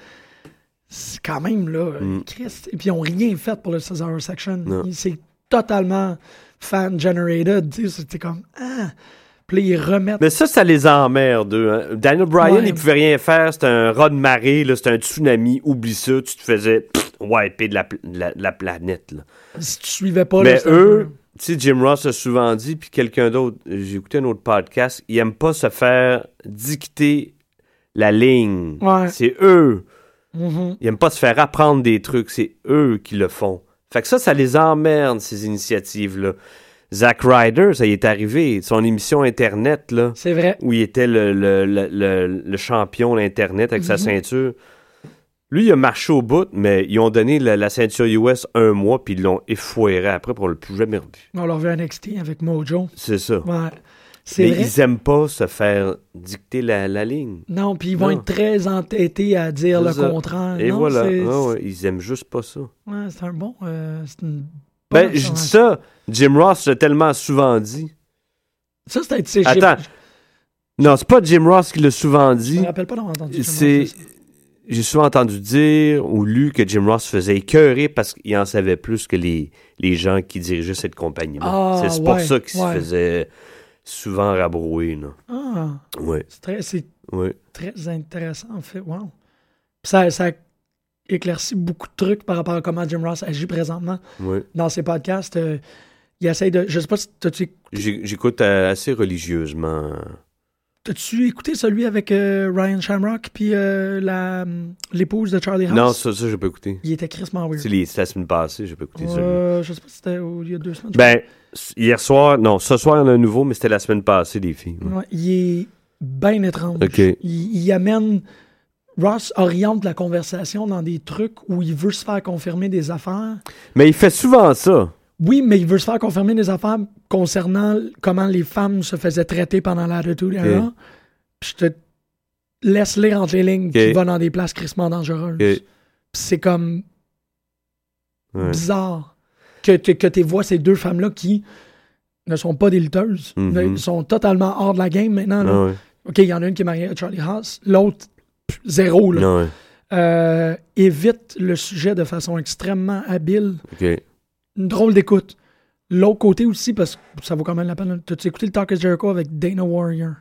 C'est quand même, là, Mm. Christ. Et puis, ils n'ont rien fait pour le Cesaro Section. C'est totalement fan-generated. C'était comme, ah. Puis ils remettent. Mais ça, ça les emmerde, eux. hein. Daniel Bryan, Ouais. il pouvait rien faire. C'était un raz de marée, c'était un tsunami. Oublie ça. Tu te faisais pff, wiper de la, pl- la, planète. Là. Si tu suivais pas, Mais eux, tu sais, Jim Ross a souvent dit, puis quelqu'un d'autre, j'ai écouté un autre podcast, ils aiment pas se faire dicter la ligne. Ouais. C'est eux. Mhm. Ils aiment pas se faire apprendre des trucs. C'est eux qui le font. Fait que ça, ça les emmerde, ces initiatives-là. Zack Ryder, ça y est arrivé. Son émission Internet, là, C'est vrai. où il était le, le, le, le- champion de l'Internet avec sa Mhm. ceinture. Lui, il a marché au bout, mais ils ont donné la, la ceinture US un mois, puis ils l'ont effoiré après pour le plus jamais revu. On l'a revu à NXT avec Mojo. C'est ça. Ouais. Mais vrai? ils aiment pas se faire dicter la, la ligne. Non, puis ils vont Non. être très entêtés à dire le ça. contraire. Et Non, voilà. Ah ouais, ils aiment juste pas ça. Ouais, c'est un bon. euh, une Ben, je dis ça. Jim Ross l'a tellement souvent dit. Ça, c'était. j'ai- Attends. Non, c'est pas Jim Ross qui l'a souvent Je dit. me rappelle pas d'avoir entendu C'est. J'ai souvent entendu dire ou lu que Jim Ross faisait écœurer parce qu'il en savait plus que les, les gens qui dirigeaient cette compagnie. Ah, c'est pour ça qu'il se faisait souvent rabrouer. Là. Ah, Ouais, c'est très, c'est ouais. très intéressant, en fait. Wow. Puis Ça, ça éclaircit beaucoup de trucs par rapport à comment Jim Ross agit présentement ouais. dans ses podcasts. euh, il essaye de. Je sais pas si. J'ai- J'écoute euh, assez religieusement. T'as-tu écouté celui avec euh, Ryan Shamrock puis euh, l'épouse de Charlie House? Non, ça, ça j'ai pas écouté. Il était crissement weird. C'est la semaine passée, j'ai pas écouté. Euh, je sais pas si c'était au- il y a deux semaines. Ben, hier soir, non, ce soir, il y en a un nouveau, mais c'était la semaine passée, les filles. Ouais, il est bien étrange. Ok. Il, il amène. Ross oriente la conversation dans des trucs où il veut se faire confirmer des affaires. Mais il fait souvent ça. Oui, mais il veut se faire confirmer des affaires concernant comment les femmes se faisaient traiter pendant era. Ok. Puis je te laisse lire entre les lignes Ok. qu'il va dans des places crissement dangereuses. Ok. Puis c'est comme Ouais. bizarre que, que, que tu vois ces deux femmes-là qui ne sont pas des lutteuses. Mhm. Elles sont totalement hors de la game maintenant. là. Ah ouais. OK, il y en a une qui est mariée à Charlie Haas, l'autre, zéro. Là. Ouais. Euh, évite le sujet de façon extrêmement habile. Une drôle d'écoute. L'autre côté aussi, parce que ça vaut quand même la peine. T'as-tu écouté le Talk of Jericho avec Dana Warrior?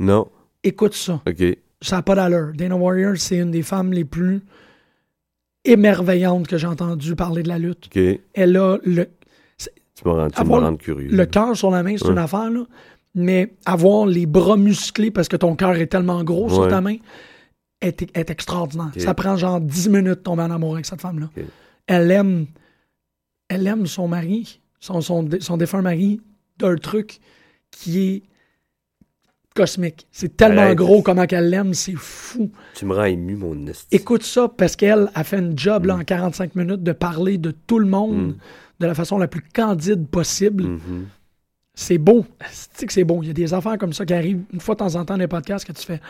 Non. Écoute ça. OK. Ça n'a pas d'allure. Dana Warrior, c'est une des femmes les plus émerveillantes que j'ai entendu parler de la lutte. OK. Elle a le, Tu Avoir rends curieux. le cœur sur la main, c'est Ouais. une affaire, là. Mais avoir les bras musclés parce que ton cœur est tellement gros sur ta main est, est extraordinaire. Ça prend genre 10 minutes de tomber en amour avec cette femme-là. Elle aime elle aime son mari, son, son, dé- son défunt mari, d'un truc qui est cosmique. C'est tellement Arrête. gros comment qu'elle l'aime, c'est fou. Tu me rends ému, mon esti. Écoute ça parce qu'elle a fait une job là, en 45 minutes de parler de tout le monde Mm. de la façon la plus candide possible. Mhm. C'est beau. C'est que c'est beau? Il y a des affaires comme ça qui arrivent une fois de temps en temps dans les podcasts que tu fais.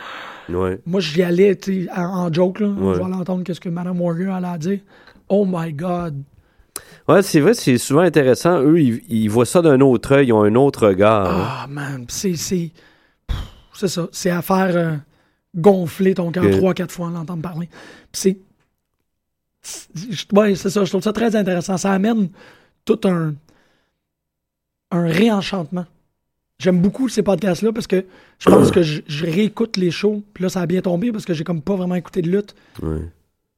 Ouais. Moi, j'y allais tu en, en joke. Là. Ouais. Je vais aller entendre qu'est-ce que Madame Warrior allait dire. Oh my God. Ouais, c'est vrai, c'est souvent intéressant. Eux, ils, ils voient ça d'un autre œil, ils ont un autre regard. hein. Ah, man. C'est. C'est ça. C'est à faire euh, gonfler ton cœur trois, quatre fois en l'entendre parler. Puis c'est. Ouais, c'est ça. Je trouve ça très intéressant. Ça amène tout un. un réenchantement. J'aime beaucoup ces podcasts-là parce que je pense que je, je réécoute les shows. Puis là, ça a bien tombé parce que j'ai comme pas vraiment écouté de lutte.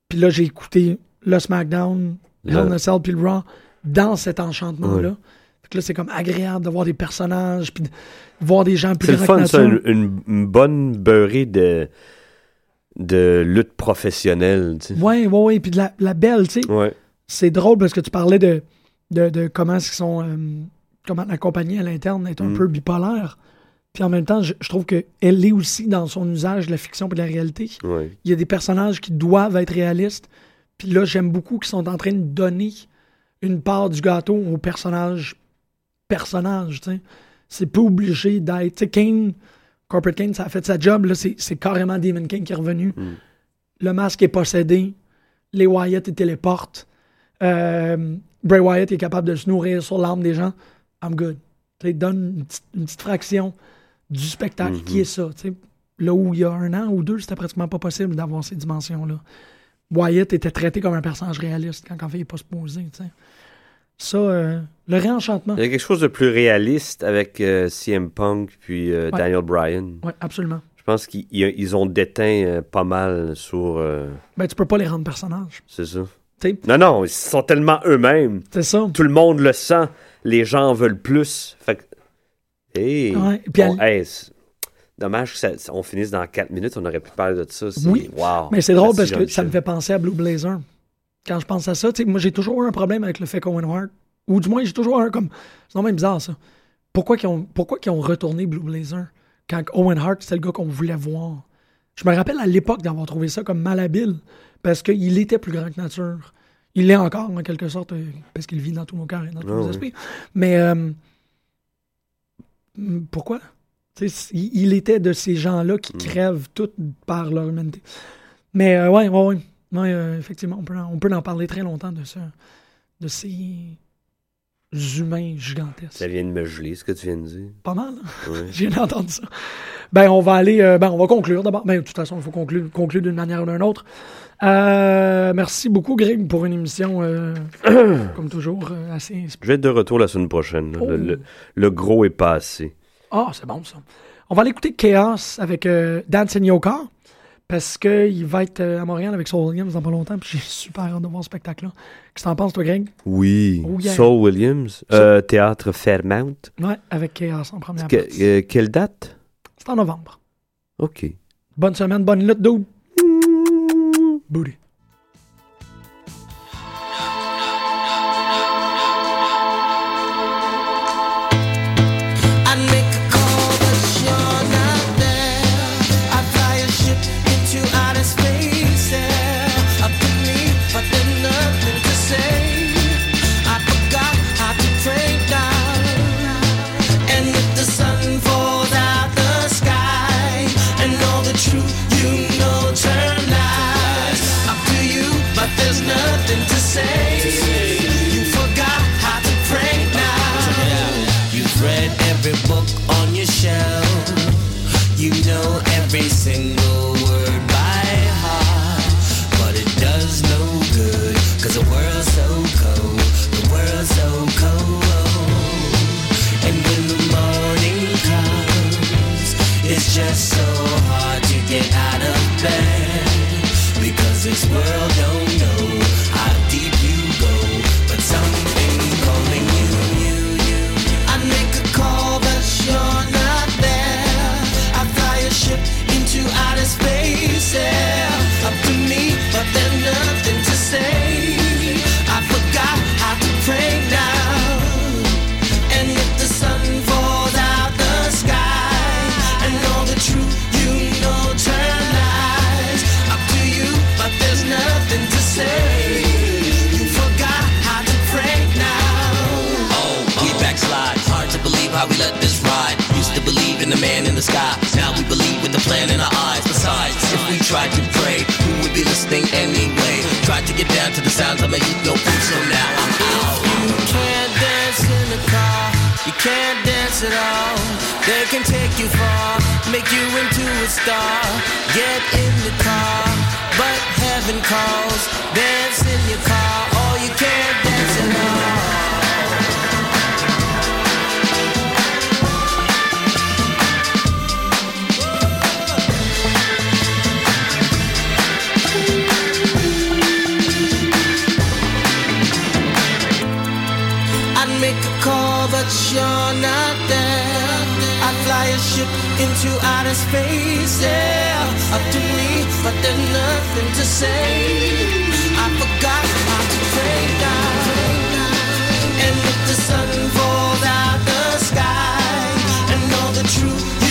Puis là, j'ai écouté le SmackDown, Hell in a Cell, puis le Raw dans cet enchantement-là. Ouais. Fait que là, c'est comme agréable de voir des personnages, puis de voir des gens plus C'est le fun, ça, une, bonne beurrée de de lutte professionnelle. Ouais, ouais, ouais. Puis de la, la belle, tu sais. Ouais. C'est drôle parce que tu parlais de, de, de comment ils sont. euh, comment la compagnie à l'interne est un Mm. peu bipolaire. Puis en même temps, je, je trouve qu'elle est aussi dans son usage de la fiction et de la réalité. Ouais. Il y a des personnages qui doivent être réalistes. Puis là, j'aime beaucoup qu'ils sont en train de donner une part du gâteau aux personnages. Personnages, tu sais. C'est pas obligé d'être. Tu sais, Kane, Corporate Kane, ça a fait sa job. Là, c'est, carrément Demon King qui est revenu. Mm. Le masque est possédé. Les Wyatt, ils téléportent. Euh, Bray Wyatt est capable de se nourrir sur l'âme des gens. I'm good. Tu sais, donne une petite, une petite fraction du spectacle qui est ça. tu sais. Là où il y a un an ou deux, c'était pratiquement pas possible d'avoir ces dimensions-là. Wyatt était traité comme un personnage réaliste quand fait il n'est pas supposé. tu sais. Ça, euh, le réenchantement. Il y a quelque chose de plus réaliste avec euh, CM Punk puis euh, Ouais. Daniel Bryan. Oui, absolument. Je pense qu'ils ils- ils ont déteint pas mal sur. Ben, tu peux pas les rendre personnages. c'est ça. Non, non, ils sont tellement eux-mêmes. C'est ça. Tout le monde le sent. Les gens en veulent plus. Fait que. Hey! Ouais, On- hey, dommage que ça- on finisse dans 4 minutes. On aurait pu parler de ça. Oui. Wow. Mais c'est drôle parce que ça me fait penser à Blue Blazer. Quand je pense à ça, moi j'ai toujours eu un problème avec le fait qu'Owen Hart, ou du moins j'ai toujours eu un comme. C'est même bizarre ça. Pourquoi qu'ils ont, pourquoi qu'ils ont retourné Blue Blazer quand Owen Hart c'était le gars qu'on voulait voir? Je me rappelle à l'époque d'avoir trouvé ça comme malhabile parce qu'il était plus grand que nature. Il l'est encore en quelque sorte euh, parce qu'il vit dans tous nos cœurs et dans tous Ah nos oui. esprits. Mais euh, pourquoi? Il, il était de ces gens-là qui crèvent toutes par leur humanité. Mais euh, ouais, ouais, ouais. Ouais, euh, effectivement, on peut, en, on peut en parler très longtemps de ça. De ces humains gigantesques. Ça vient de me geler, ce que tu viens de dire. Pas mal, hein? Ouais. [LAUGHS] J'ai entendu ça. Ben, on va aller. euh, ben, on va conclure d'abord. Ben, de toute façon, il faut conclure, conclure d'une manière ou d'une autre. Euh, merci beaucoup, Greg, pour une émission, euh, [COUGHS] comme toujours, assez. Je vais être de retour la semaine prochaine. Le, Oh. le- le gros est passé. Ah, c'est bon, ça. On va aller écouter Chaos avec euh, Dan Senyoka. Parce qu'il va être euh, à Montréal avec Saul Williams dans pas longtemps. Puis j'ai [LAUGHS] super hâte de voir ce spectacle-là. Qu'est-ce que t'en penses, toi, Greg? Oui. Oh, yeah. Saul Williams, euh, théâtre Fairmount. Ouais, avec Chaos en première Que- partie. euh, quelle date? C'est en novembre. OK. Bonne semaine, bonne lutte, dude. Booty. This world sky. Now we believe with the plan in our eyes. Besides, if we tried to pray, who would be listening anyway? Tried to get down to the sounds of my youth, no proof, so now I'm out. You can't dance in the car. You can't dance at all. They can take you far, make you into a star. Get in the car, but heaven calls. Dance in your car, or you can't but you're not there. I fly a ship into outer space, yeah. Up to me, but there's nothing to say. I forgot how to pray now, and if the sun falls out.